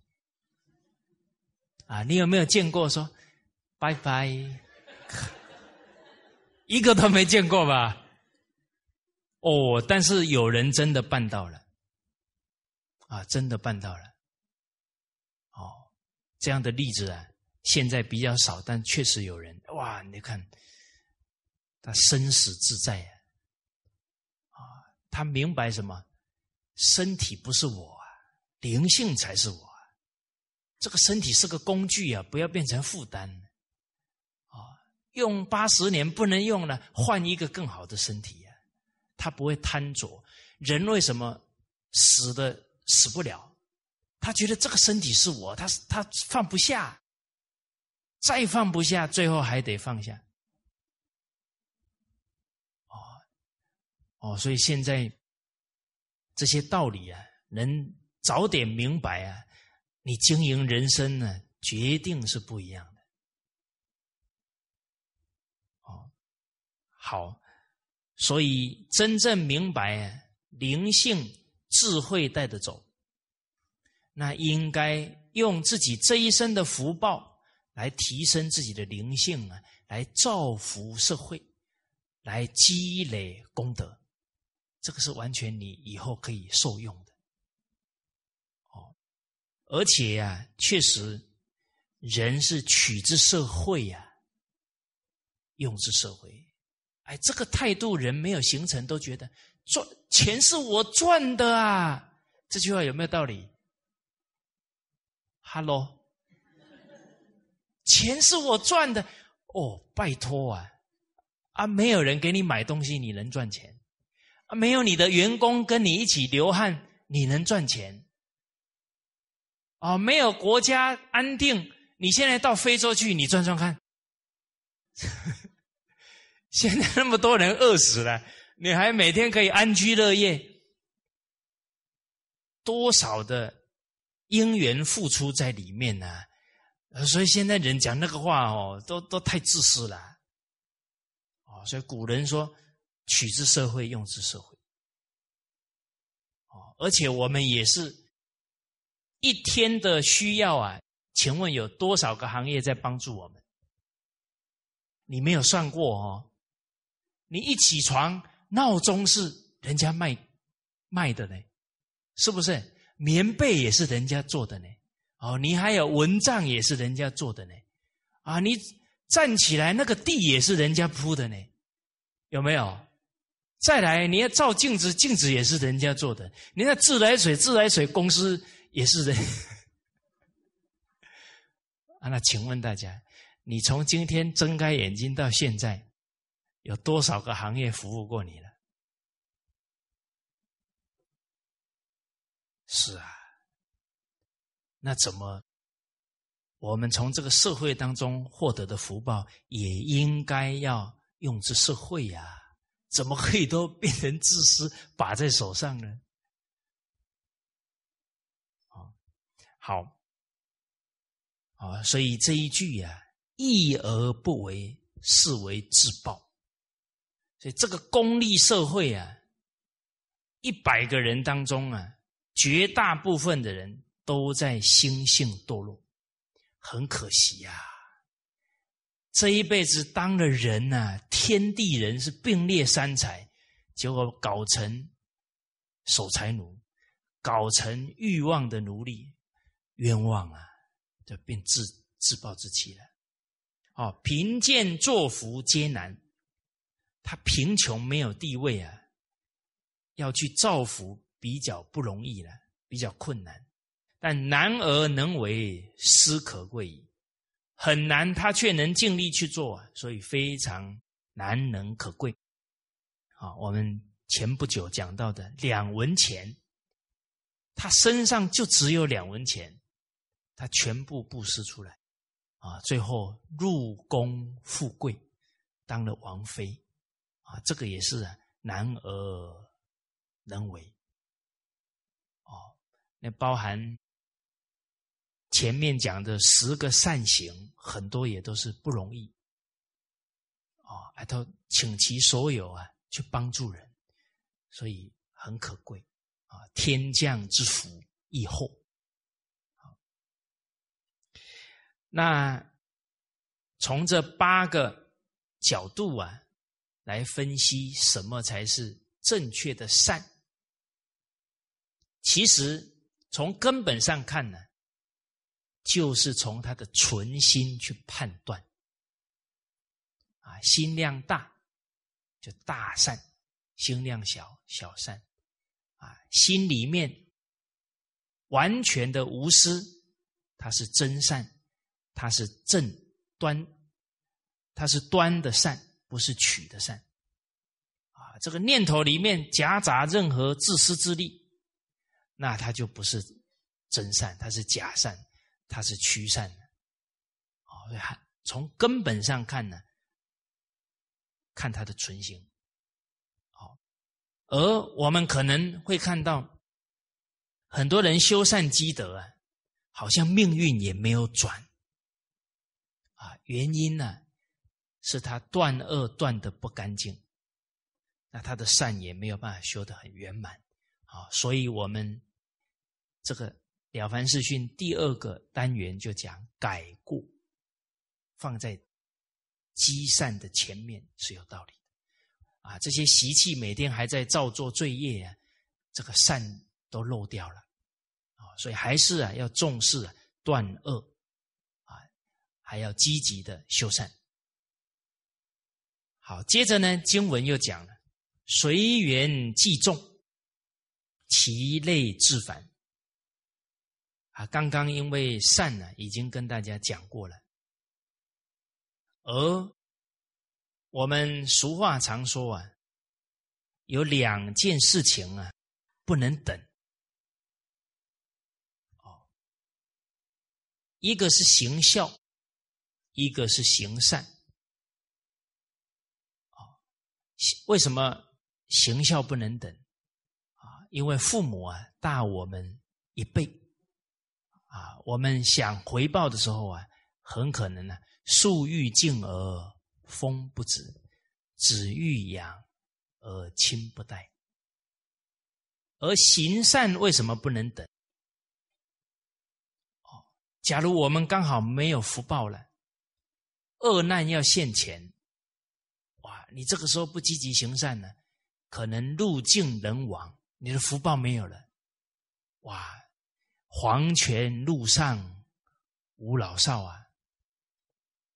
啊，你有没有见过说？拜拜，一个都没见过吧？哦，但是有人真的办到了，啊，真的办到了。哦，这样的例子啊，现在比较少，但确实有人。哇，你看，他生死自在啊，啊，他明白什么？身体不是我啊，灵性才是我。啊这个身体是个工具啊，不要变成负担。用八十年不能用了，换一个更好的身体呀。他不会贪着。人为什么死的死不了？他觉得这个身体是我，他他放不下，再放不下，最后还得放下。哦哦，所以现在这些道理啊，能早点明白啊，你经营人生呢，决定是不一样。好，所以真正明白灵性智慧带着走，那应该用自己这一生的福报来提升自己的灵性啊，来造福社会，来积累功德，这个是完全你以后可以受用的。哦，而且呀，确实人是取之社会呀，用之社会。哎，这个态度人没有形成，都觉得赚钱是我赚的啊！这句话有没有道理？Hello，[laughs] 钱是我赚的哦，拜托啊！啊，没有人给你买东西，你能赚钱？啊，没有你的员工跟你一起流汗，你能赚钱？啊，没有国家安定，你现在到非洲去，你赚赚看。现在那么多人饿死了，你还每天可以安居乐业？多少的因缘付出在里面呢？所以现在人讲那个话哦，都都太自私了。哦，所以古人说“取之社会，用之社会”。哦，而且我们也是一天的需要啊。请问有多少个行业在帮助我们？你没有算过哦。你一起床，闹钟是人家卖卖的呢，是不是？棉被也是人家做的呢。哦，你还有蚊帐也是人家做的呢。啊，你站起来那个地也是人家铺的呢，有没有？再来，你要照镜子，镜子也是人家做的。你那自来水，自来水公司也是人。[laughs] 啊，那请问大家，你从今天睁开眼睛到现在，有多少个行业服务过你了？是啊，那怎么我们从这个社会当中获得的福报，也应该要用之社会呀？怎么可以都变成自私，把在手上呢？啊好，啊，所以这一句呀，“义而不为，是为自暴。”这个功利社会啊，一百个人当中啊，绝大部分的人都在心性堕落，很可惜呀。这一辈子当了人呐，天地人是并列三才，结果搞成守财奴，搞成欲望的奴隶。冤枉啊！就变自自暴自弃了。哦，贫贱作福皆难。他贫穷没有地位啊，要去造福比较不容易了，比较困难。但难而能为，师可贵。很难，他却能尽力去做，所以非常难能可贵。好，我们前不久讲到的两文钱，他身上就只有两文钱。他全部布施出来，啊，最后入宫富贵，当了王妃，啊，这个也是难而能为，哦，那包含前面讲的十个善行，很多也都是不容易，哦，还都请其所有啊去帮助人，所以很可贵，啊，天降之福亦厚。那从这八个角度啊，来分析什么才是正确的善。其实从根本上看呢，就是从他的存心去判断。啊，心量大就大善，心量小小善。啊，心里面完全的无私，它是真善。它是正端，它是端的善，不是取的善。啊，这个念头里面夹杂任何自私自利，那它就不是真善，它是假善，它是趋善的。啊，从根本上看呢，看它的存心。好，而我们可能会看到很多人修善积德啊，好像命运也没有转。啊原因呢，是他断恶断的不干净，那他的善也没有办法修得很圆满啊。所以，我们这个《了凡四训》第二个单元就讲改过，放在积善的前面是有道理的啊。这些习气每天还在造作罪业啊，这个善都漏掉了啊。所以，还是啊要重视断恶。啊还要积极的修善。好，接着呢，经文又讲了：随缘即众，其类自反。啊，刚刚因为善呢，已经跟大家讲过了。而我们俗话常说啊，有两件事情啊，不能等。哦，一个是行孝。一个是行善，啊，为什么行孝不能等？啊，因为父母啊大我们一倍，啊，我们想回报的时候啊，很可能呢树欲静而风不止，子欲养而亲不待。而行善为什么不能等？哦，假如我们刚好没有福报了。恶难要现前，你这个时候不积极行善呢，可能路尽人亡，你的福报没有了。哇！黄泉路上无老少啊，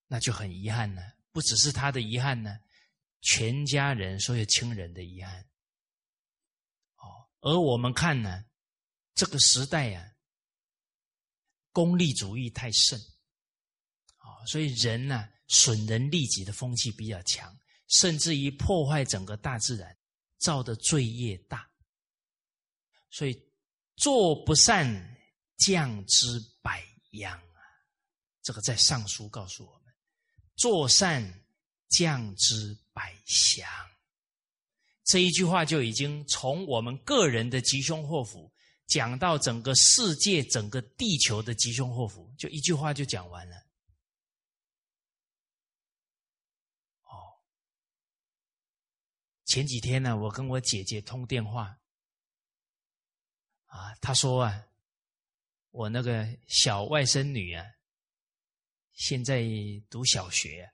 那就很遗憾了。不只是他的遗憾呢，全家人所有亲人的遗憾。哦，而我们看呢，这个时代啊，功利主义太盛。所以人呢，损人利己的风气比较强，甚至于破坏整个大自然，造的罪业大。所以做不善，降之百殃啊！这个在上书告诉我们：做善，降之百祥。这一句话就已经从我们个人的吉凶祸福，讲到整个世界、整个地球的吉凶祸福，就一句话就讲完了。哦，前几天呢，我跟我姐姐通电话，啊，她说啊，我那个小外甥女啊，现在读小学，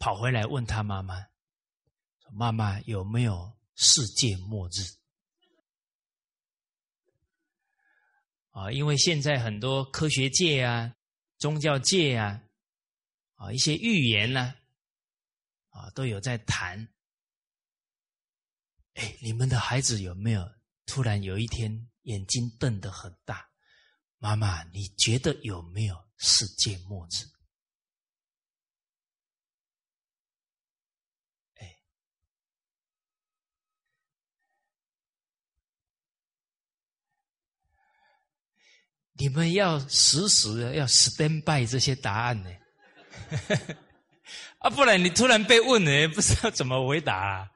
跑回来问她妈妈。妈妈有没有世界末日？啊，因为现在很多科学界啊、宗教界啊、啊一些预言呢，啊啊都有在谈。哎，你们的孩子有没有突然有一天眼睛瞪得很大？妈妈，你觉得有没有世界末日？哎你们要时时要 stand by 这些答案呢，[laughs] 啊，不然你突然被问了，[laughs] 不知道怎么回答。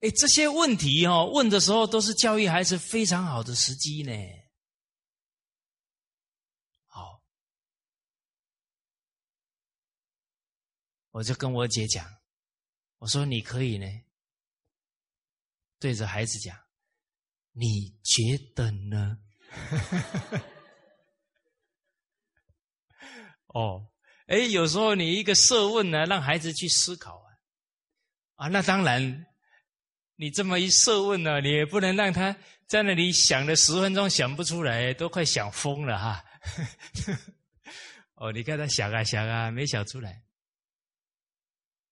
哎，这些问题哦，问的时候都是教育孩子非常好的时机呢。好，我就跟我姐讲，我说你可以呢，对着孩子讲，你觉得呢？[laughs] 哦，哎，有时候你一个设问呢，让孩子去思考啊，啊，那当然，你这么一设问呢，你也不能让他在那里想了十分钟想不出来，都快想疯了哈。[laughs] 哦，你看他想啊想啊，没想出来，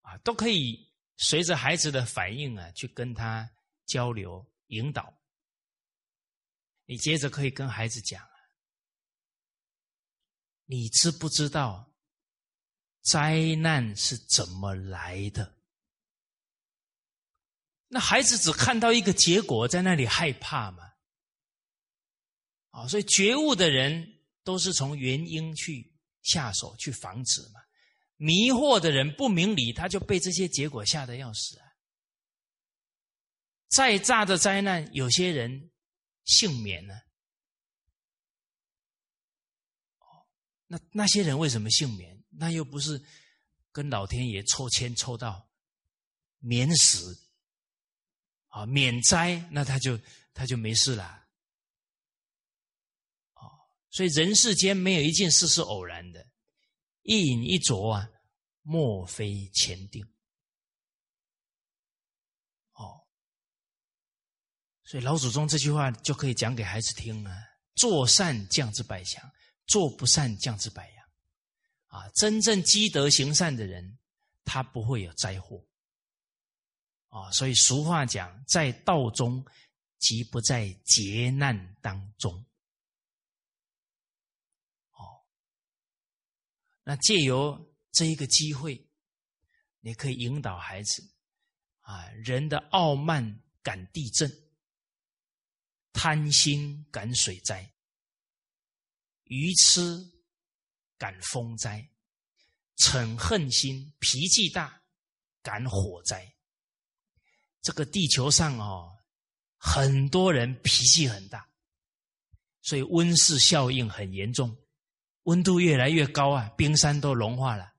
啊，都可以随着孩子的反应啊，去跟他交流引导。你接着可以跟孩子讲，你知不知道灾难是怎么来的？那孩子只看到一个结果，在那里害怕嘛？啊，所以觉悟的人都是从原因去下手去防止嘛。迷惑的人不明理，他就被这些结果吓得要死啊。再大的灾难，有些人。幸免呢？哦，那那些人为什么幸免？那又不是跟老天爷抽签抽到免死啊，免灾，那他就他就没事了。哦，所以人世间没有一件事是偶然的，一饮一啄啊，莫非前定哦。所以老祖宗这句话就可以讲给孩子听了：做善降之百祥，做不善降之百。啊，真正积德行善的人，他不会有灾祸。啊，所以俗话讲，在道中，即不在劫难当中。哦，那借由这一个机会，你可以引导孩子：啊，人的傲慢感地震。贪心感水灾，愚痴感风灾，嗔恨心脾气大感火灾。这个地球上哦，很多人脾气很大，所以温室效应很严重，温度越来越高啊，冰山都融化了，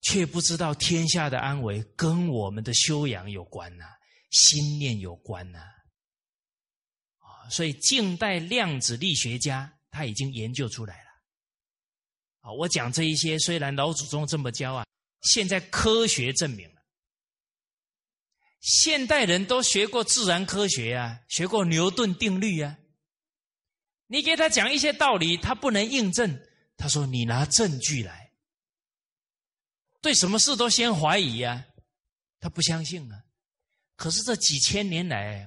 却不知道天下的安危跟我们的修养有关呐，心念有关呐。所以，近代量子力学家他已经研究出来了。啊，我讲这一些，虽然老祖宗这么教啊，现在科学证明了，现代人都学过自然科学啊，学过牛顿定律啊。你给他讲一些道理，他不能印证。他说：“你拿证据来。”对什么事都先怀疑啊，他不相信啊。可是这几千年来，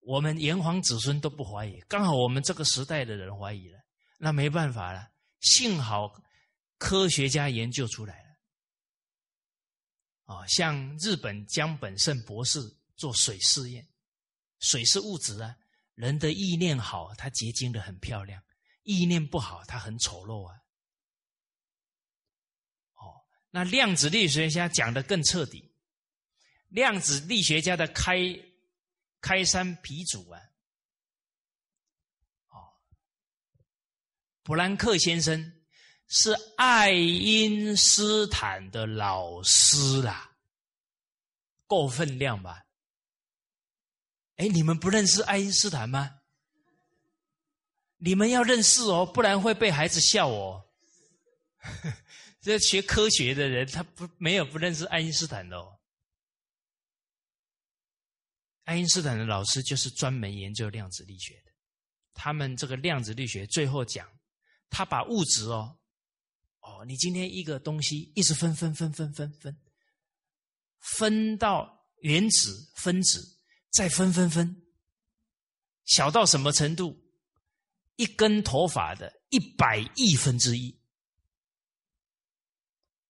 我们炎黄子孙都不怀疑，刚好我们这个时代的人怀疑了。那没办法了。幸好科学家研究出来了。啊，像日本江本胜博士做水试验，水是物质啊，人的意念好，它结晶的很漂亮；意念不好，它很丑陋啊。哦，那量子力学家讲的更彻底，量子力学家的开开山鼻祖啊，哦，普兰克先生。是爱因斯坦的老师啦，够分量吧？哎，你们不认识爱因斯坦吗？你们要认识哦，不然会被孩子笑哦。[laughs] 这学科学的人，他不没有不认识爱因斯坦的哦。爱因斯坦的老师就是专门研究量子力学的。他们这个量子力学最后讲，他把物质哦。哦，你今天一个东西一直分分分分分分，分到原子、分子，再分分分，小到什么程度？一根头发的一百亿分之一，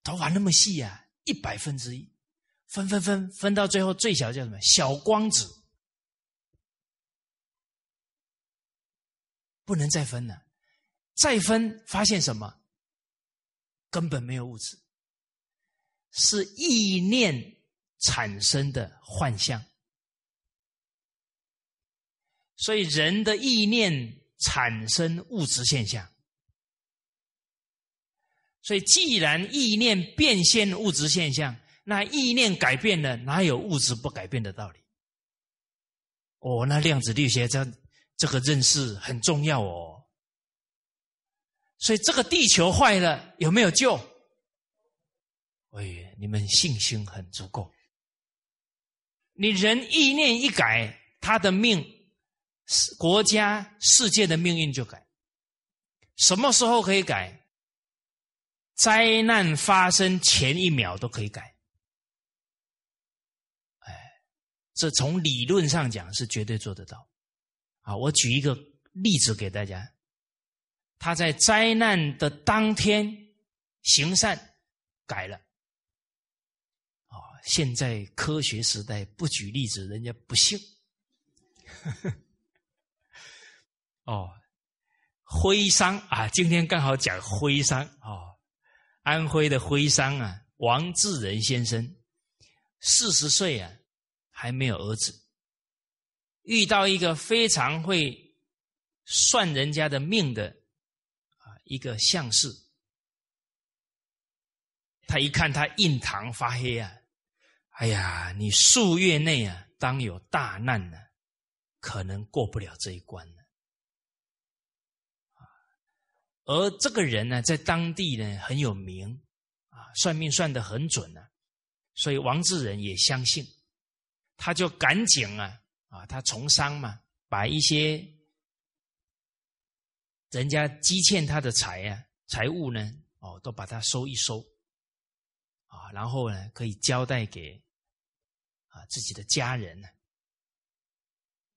头发那么细啊，一百分之一，分分分分到最后最小叫什么？小光子，不能再分了，再分发现什么？根本没有物质，是意念产生的幻象。所以人的意念产生物质现象。所以既然意念变现物质现象，那意念改变了，哪有物质不改变的道理？哦，那量子力学这这个认识很重要哦。所以这个地球坏了有没有救？哎，你们信心很足够。你人意念一改，他的命、国家、世界的命运就改。什么时候可以改？灾难发生前一秒都可以改。哎，这从理论上讲是绝对做得到。啊，我举一个例子给大家。他在灾难的当天行善改了，啊！现在科学时代不举例子，人家不信。[laughs] 哦，徽商啊，今天刚好讲徽商哦，安徽的徽商啊，王志仁先生四十岁啊，还没有儿子，遇到一个非常会算人家的命的。一个相士，他一看他印堂发黑啊，哎呀，你数月内啊，当有大难呢，可能过不了这一关了。而这个人呢，在当地呢很有名啊，算命算的很准呢，所以王志仁也相信，他就赶紧啊啊，他从商嘛，把一些。人家积欠他的财啊，财物呢，哦，都把它收一收，啊，然后呢，可以交代给啊自己的家人呢。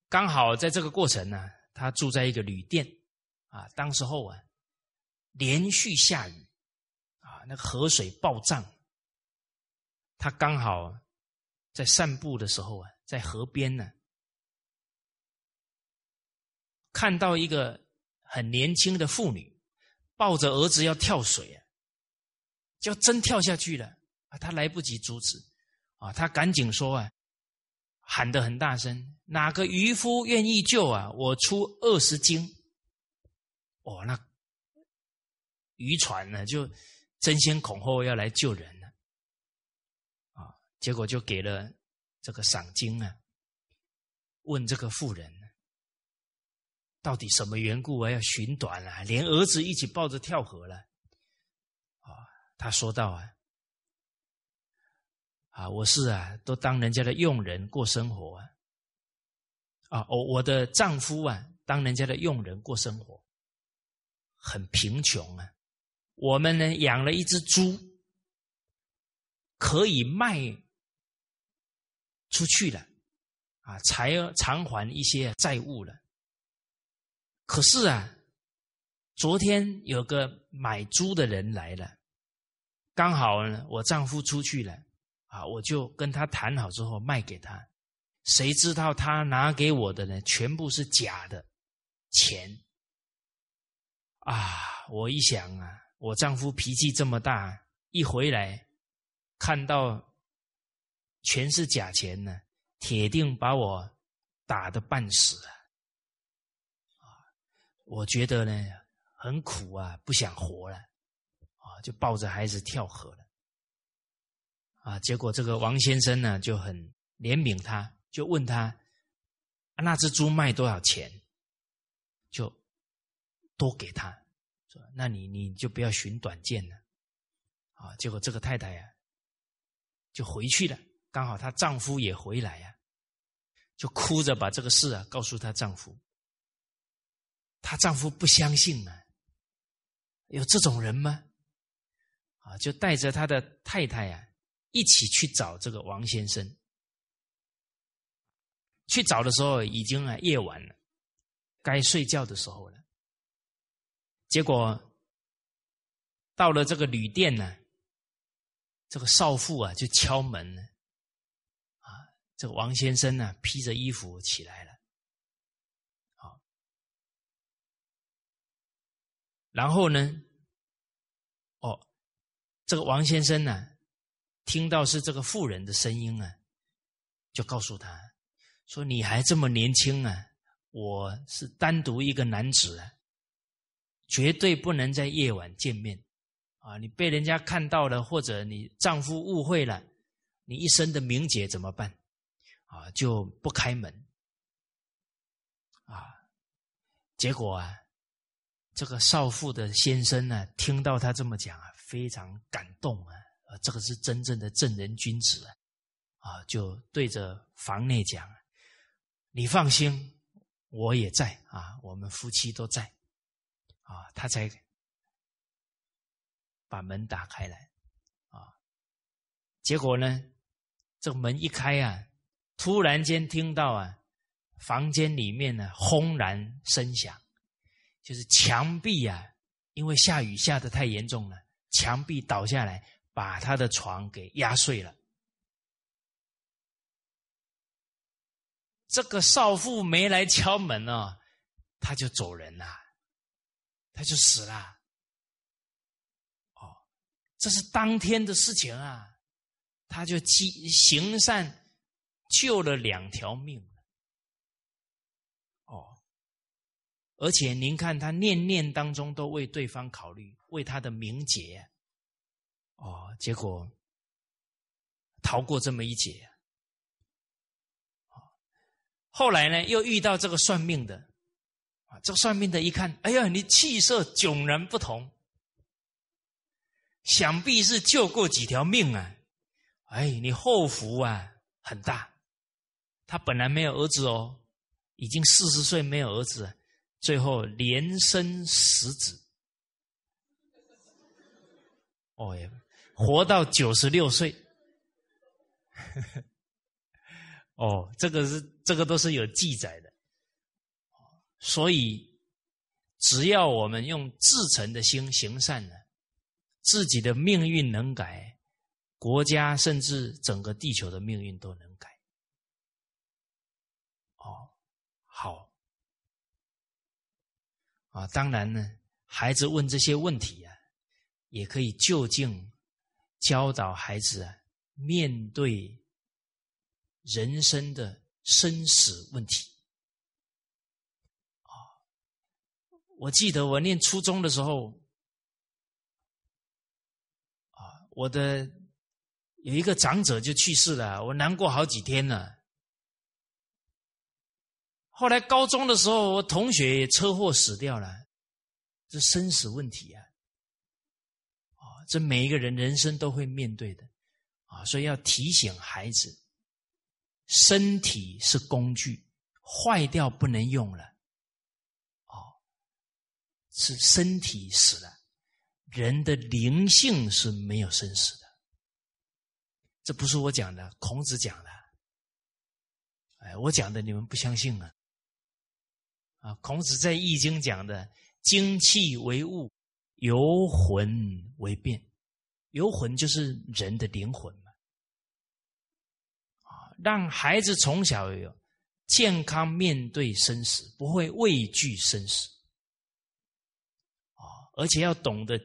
刚好在这个过程呢，他住在一个旅店，啊，当时候啊，连续下雨，啊，那个河水暴涨，他刚好在散步的时候啊，在河边呢，看到一个。很年轻的妇女抱着儿子要跳水啊，就真跳下去了啊！他来不及阻止啊，他赶紧说啊，喊得很大声：“哪个渔夫愿意救啊？我出二十斤。”哦，那渔船呢就争先恐后要来救人了啊！结果就给了这个赏金啊，问这个妇人。到底什么缘故啊？要寻短了，连儿子一起抱着跳河了。啊，他说道啊，啊，我是啊，都当人家的佣人过生活啊。啊，我我的丈夫啊，当人家的佣人过生活，很贫穷啊。我们呢，养了一只猪，可以卖出去了，啊，才偿还一些债务了。可是啊，昨天有个买猪的人来了，刚好呢，我丈夫出去了，啊，我就跟他谈好之后卖给他。谁知道他拿给我的呢？全部是假的钱啊！我一想啊，我丈夫脾气这么大，一回来看到全是假钱呢，铁定把我打的半死啊！我觉得呢很苦啊，不想活了啊，就抱着孩子跳河了啊！结果这个王先生呢就很怜悯他。就问他，那只猪卖多少钱？就多给他，说那你你就不要寻短见了，啊！结果这个太太呀，就回去了。刚好她丈夫也回来呀，就哭着把这个事啊告诉她丈夫。她丈夫不相信啊，有这种人吗？啊，就带着他的太太呀一起去找这个王先生。去找的时候已经啊夜晚了，该睡觉的时候了。结果到了这个旅店呢，这个少妇啊就敲门了，啊，这个王先生呢披着衣服起来了，好，然后呢，哦，这个王先生呢听到是这个妇人的声音啊，就告诉他。说你还这么年轻啊！我是单独一个男子啊，绝对不能在夜晚见面啊！你被人家看到了，或者你丈夫误会了，你一生的名节怎么办？啊，就不开门啊！结果啊，这个少妇的先生呢，听到他这么讲啊，非常感动啊！啊，这个是真正的正人君子啊！啊，就对着房内讲。你放心，我也在啊，我们夫妻都在啊，他才把门打开来啊。结果呢，这门一开啊，突然间听到啊，房间里面呢轰然声响，就是墙壁啊，因为下雨下的太严重了，墙壁倒下来，把他的床给压碎了。这个少妇没来敲门哦，他就走人了，他就死了。哦，这是当天的事情啊，他就积行善，救了两条命。哦，而且您看他念念当中都为对方考虑，为他的名节。哦，结果逃过这么一劫。后来呢，又遇到这个算命的，啊，这个算命的一看，哎呀，你气色迥然不同，想必是救过几条命啊！哎，你后福啊很大。他本来没有儿子哦，已经四十岁没有儿子，最后连生十子，哦呀，活到九十六岁。[laughs] 哦，这个是这个都是有记载的，所以只要我们用至诚的心行善呢，自己的命运能改，国家甚至整个地球的命运都能改。哦，好，啊，当然呢，孩子问这些问题啊，也可以就近教导孩子啊，面对。人生的生死问题啊！我记得我念初中的时候啊，我的有一个长者就去世了，我难过好几天了。后来高中的时候，我同学也车祸死掉了，这生死问题啊！啊，这每一个人人生都会面对的啊，所以要提醒孩子。身体是工具，坏掉不能用了。哦，是身体死了，人的灵性是没有生死的。这不是我讲的，孔子讲的。哎，我讲的你们不相信啊？啊，孔子在《易经》讲的，精气为物，由魂为变。游魂就是人的灵魂嘛，啊，让孩子从小有健康面对生死，不会畏惧生死，啊，而且要懂得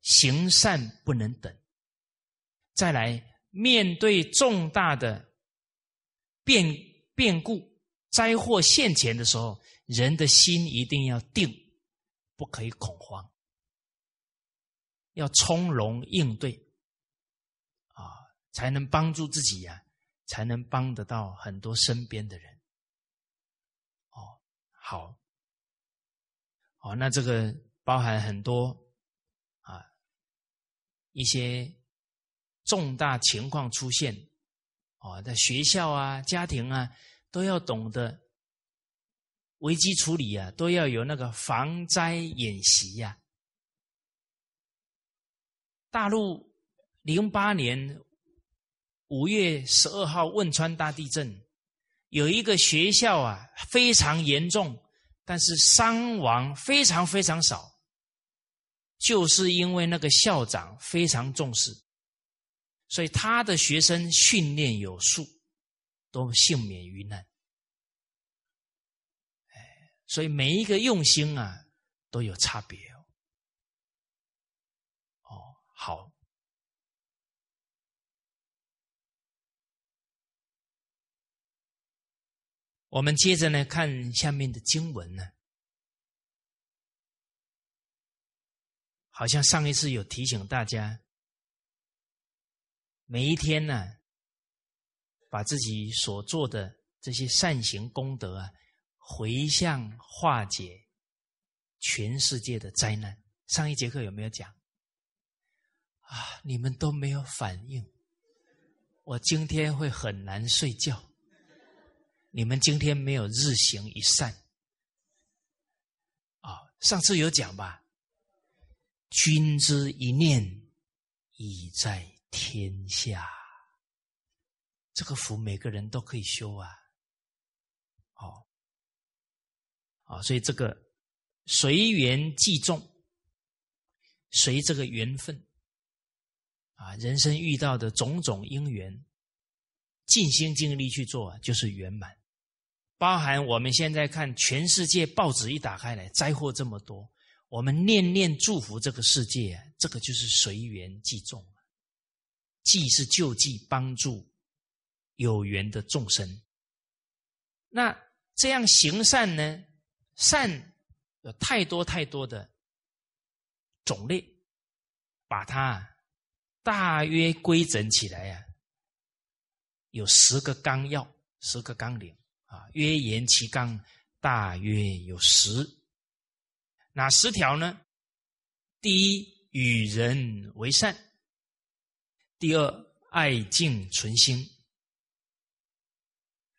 行善不能等。再来，面对重大的变变故、灾祸现前的时候，人的心一定要定，不可以恐慌。要从容应对，啊，才能帮助自己呀，才能帮得到很多身边的人。哦，好，哦，那这个包含很多啊，一些重大情况出现，哦，在学校啊、家庭啊，都要懂得危机处理啊，都要有那个防灾演习呀。大陆零八年五月十二号汶川大地震，有一个学校啊非常严重，但是伤亡非常非常少，就是因为那个校长非常重视，所以他的学生训练有素，都幸免于难。所以每一个用心啊都有差别哦。好，我们接着呢看下面的经文呢，好像上一次有提醒大家，每一天呢，把自己所做的这些善行功德啊，回向化解全世界的灾难。上一节课有没有讲？啊！你们都没有反应，我今天会很难睡觉。你们今天没有日行一善啊！上次有讲吧？君之一念，已在天下。这个福每个人都可以修啊！哦，啊，所以这个随缘即众，随这个缘分。啊，人生遇到的种种因缘，尽心尽力去做，就是圆满。包含我们现在看全世界报纸一打开来，灾祸这么多，我们念念祝福这个世界，这个就是随缘即众，既是救济帮助有缘的众生。那这样行善呢？善有太多太多的种类，把它。大约规整起来呀，有十个纲要，十个纲领啊。约言其纲，大约有十。哪十条呢？第一，与人为善；第二，爱敬存心；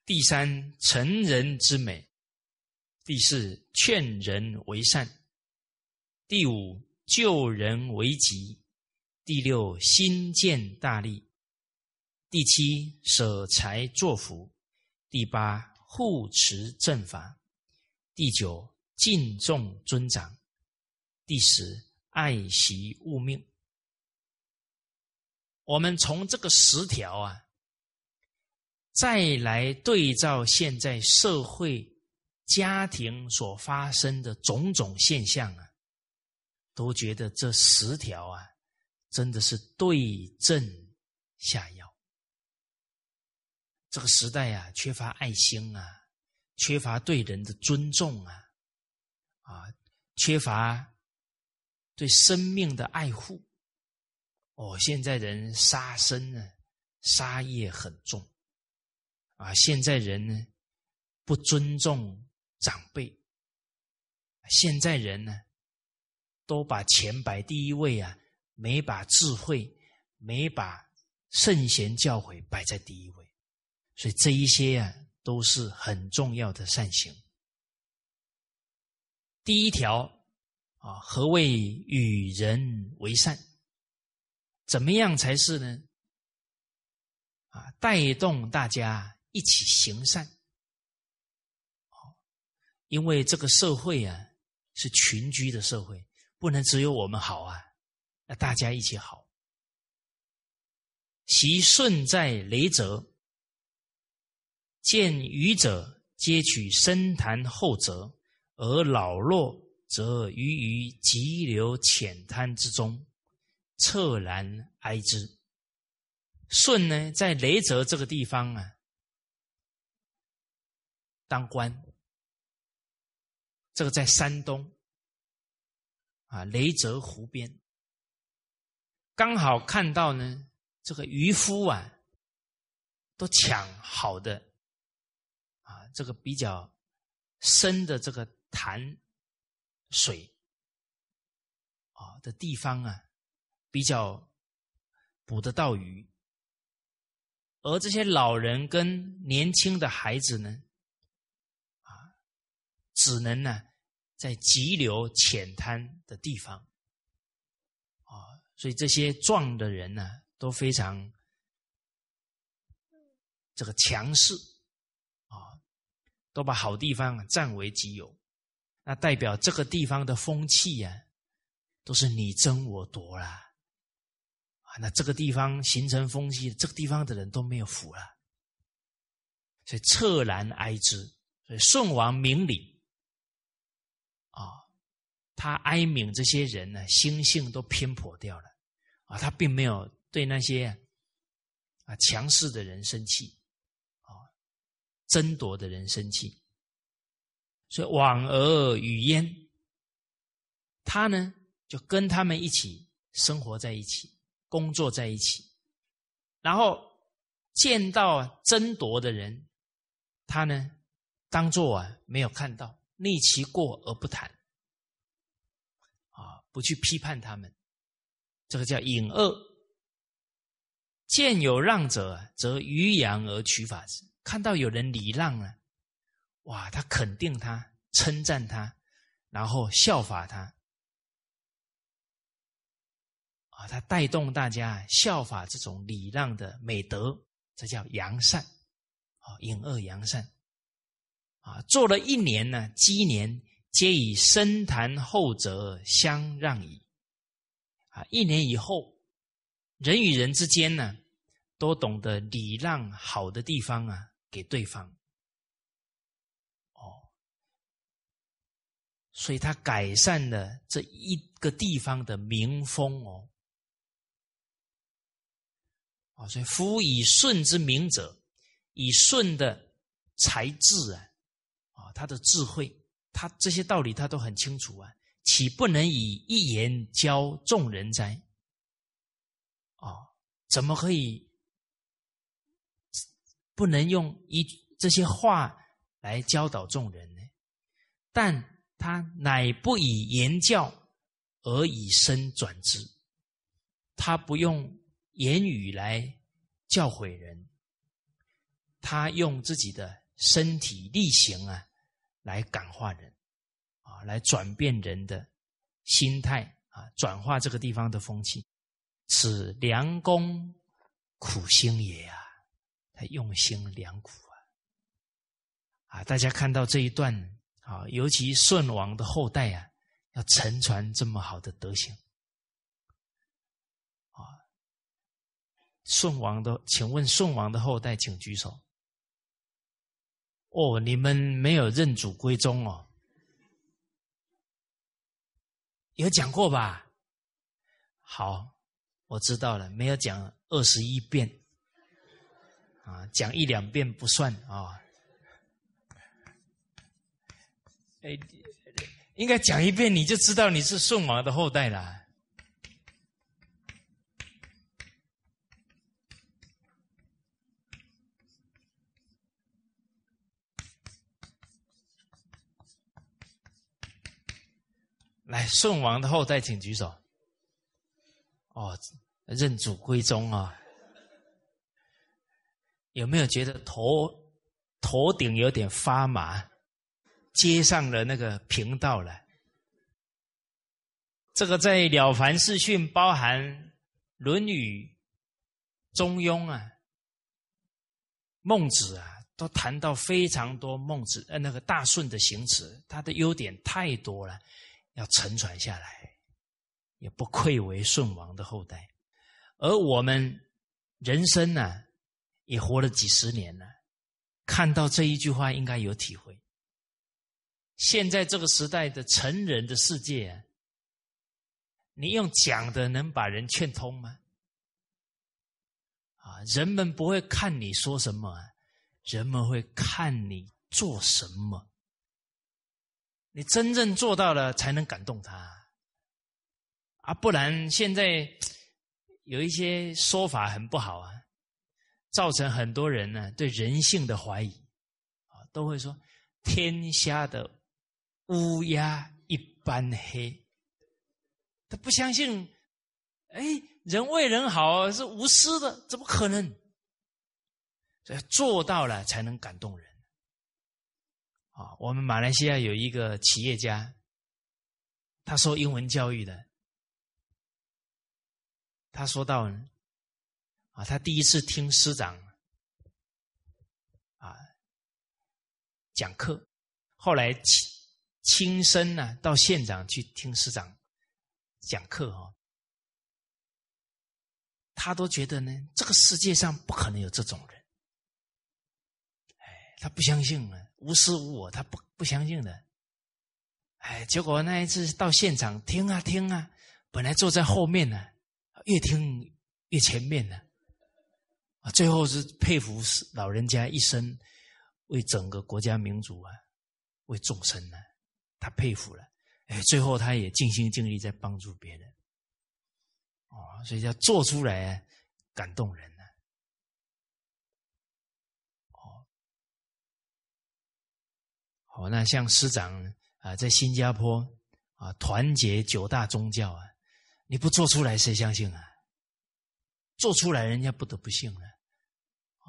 第三，成人之美；第四，劝人为善；第五，救人为急。第六，心建大利；第七，舍财作福；第八，护持正法；第九，敬重尊长；第十，爱惜物命。我们从这个十条啊，再来对照现在社会、家庭所发生的种种现象啊，都觉得这十条啊。真的是对症下药。这个时代啊，缺乏爱心啊，缺乏对人的尊重啊，啊，缺乏对生命的爱护。哦，现在人杀生呢，杀业很重啊。现在人呢，不尊重长辈。现在人呢，都把钱摆第一位啊。没把智慧，没把圣贤教诲摆在第一位，所以这一些啊都是很重要的善行。第一条啊，何谓与人为善？怎么样才是呢？啊，带动大家一起行善。因为这个社会啊，是群居的社会，不能只有我们好啊，那大家一起好。其顺在雷泽，见愚者皆取深潭后泽，而老弱则于于急流浅滩之中，恻然哀之。舜呢，在雷泽这个地方啊，当官。这个在山东啊，雷泽湖边，刚好看到呢，这个渔夫啊，都抢好的啊，这个比较深的这个潭水啊的地方啊，比较捕得到鱼。而这些老人跟年轻的孩子呢，只能呢在急流浅滩的地方，啊，所以这些壮的人呢都非常这个强势，啊，都把好地方占为己有，那代表这个地方的风气呀，都是你争我夺啦。那这个地方形成风气，这个地方的人都没有福了，所以恻然哀之。所以舜王明理啊，他哀悯这些人呢，心性都偏颇掉了啊，他并没有对那些啊强势的人生气啊，争夺的人生气。所以往而与焉，他呢就跟他们一起生活在一起。工作在一起，然后见到争夺的人，他呢当做啊没有看到，逆其过而不谈，啊，不去批判他们，这个叫隐恶。见有让者，则于扬而取法之。看到有人礼让了，哇，他肯定他，称赞他，然后效法他。啊，他带动大家效法这种礼让的美德，这叫扬善，啊，隐恶扬善，啊，做了一年呢，积年皆以深谈厚泽相让矣，啊，一年以后，人与人之间呢，都懂得礼让好的地方啊，给对方，哦，所以他改善了这一个地方的民风哦。啊，所以夫以顺之明者，以顺的才智啊，啊，他的智慧，他这些道理他都很清楚啊，岂不能以一言教众人哉？啊，怎么可以不能用一这些话来教导众人呢？但他乃不以言教，而以身转之，他不用。言语来教诲人，他用自己的身体力行啊，来感化人，啊，来转变人的心态啊，转化这个地方的风气。此良公苦心也啊，他用心良苦啊，啊，大家看到这一段啊，尤其舜王的后代啊，要承传这么好的德行。舜王的，请问舜王的后代，请举手。哦，你们没有认祖归宗哦，有讲过吧？好，我知道了，没有讲二十一遍，啊，讲一两遍不算啊。哎，应该讲一遍，你就知道你是舜王的后代了。来，舜王的后代，请举手。哦，认祖归宗啊？有没有觉得头头顶有点发麻？接上了那个频道了。这个在《了凡四训》包含《论语》《中庸》啊、《孟子》啊，都谈到非常多孟子呃那个大顺的行持，他的优点太多了，要承传下来，也不愧为舜王的后代。而我们人生呢，也活了几十年了，看到这一句话应该有体会。现在这个时代的成人的世界，你用讲的能把人劝通吗？啊，人们不会看你说什么，人们会看你做什么。你真正做到了，才能感动他。啊，不然现在有一些说法很不好啊，造成很多人呢对人性的怀疑，啊，都会说天下的。乌鸦一般黑，他不相信。哎，人为人好是无私的，怎么可能？所以做到了才能感动人。啊，我们马来西亚有一个企业家，他受英文教育的，他说到，啊，他第一次听师长啊讲课，后来。亲亲身呢到现场去听师长讲课哦，他都觉得呢，这个世界上不可能有这种人，哎，他不相信啊，无私无我，他不不相信的，哎，结果那一次到现场听啊听啊，本来坐在后面呢，越听越前面呢，啊，最后是佩服老人家一生为整个国家民族啊，为众生呢。他佩服了，哎，最后他也尽心尽力在帮助别人，哦，所以叫做出来感动人呢，哦，好，那像师长啊，在新加坡啊，团结九大宗教啊，你不做出来谁相信啊？做出来人家不得不信了，哦，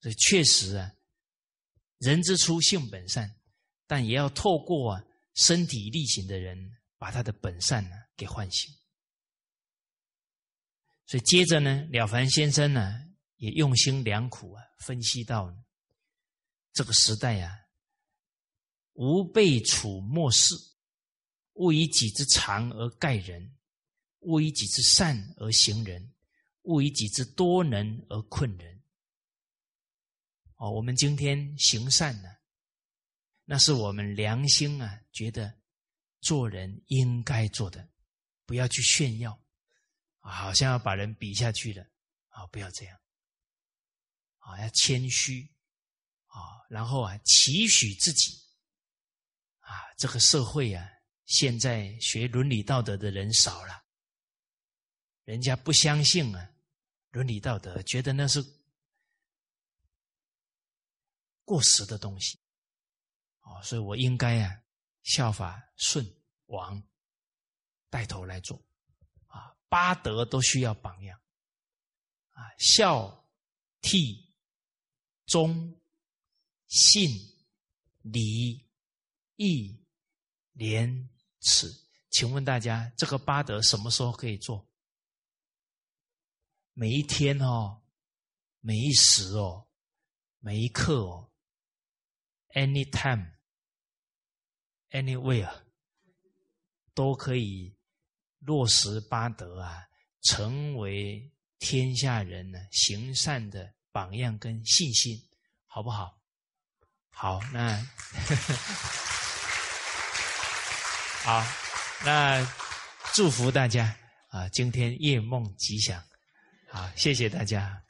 所以确实啊，人之初性本善，但也要透过啊。身体力行的人，把他的本善呢给唤醒。所以接着呢，了凡先生呢也用心良苦啊，分析到这个时代啊，吾辈处末世，勿以己之长而盖人，勿以己之善而行人，勿以己之多能而困人。哦，我们今天行善呢？那是我们良心啊，觉得做人应该做的，不要去炫耀啊，好像要把人比下去了啊，不要这样啊，要谦虚啊，然后啊，期许自己啊，这个社会啊，现在学伦理道德的人少了，人家不相信啊，伦理道德，觉得那是过时的东西。哦，所以我应该啊效法舜王，带头来做啊，八德都需要榜样啊，孝、悌、忠、信、礼、义、廉、耻。请问大家，这个八德什么时候可以做？每一天哦，每一时哦，每一刻哦，anytime。Anywhere 都可以落实八德啊，成为天下人呢行善的榜样跟信心，好不好？好，那 [laughs] 好，那祝福大家啊，今天夜梦吉祥，好，谢谢大家。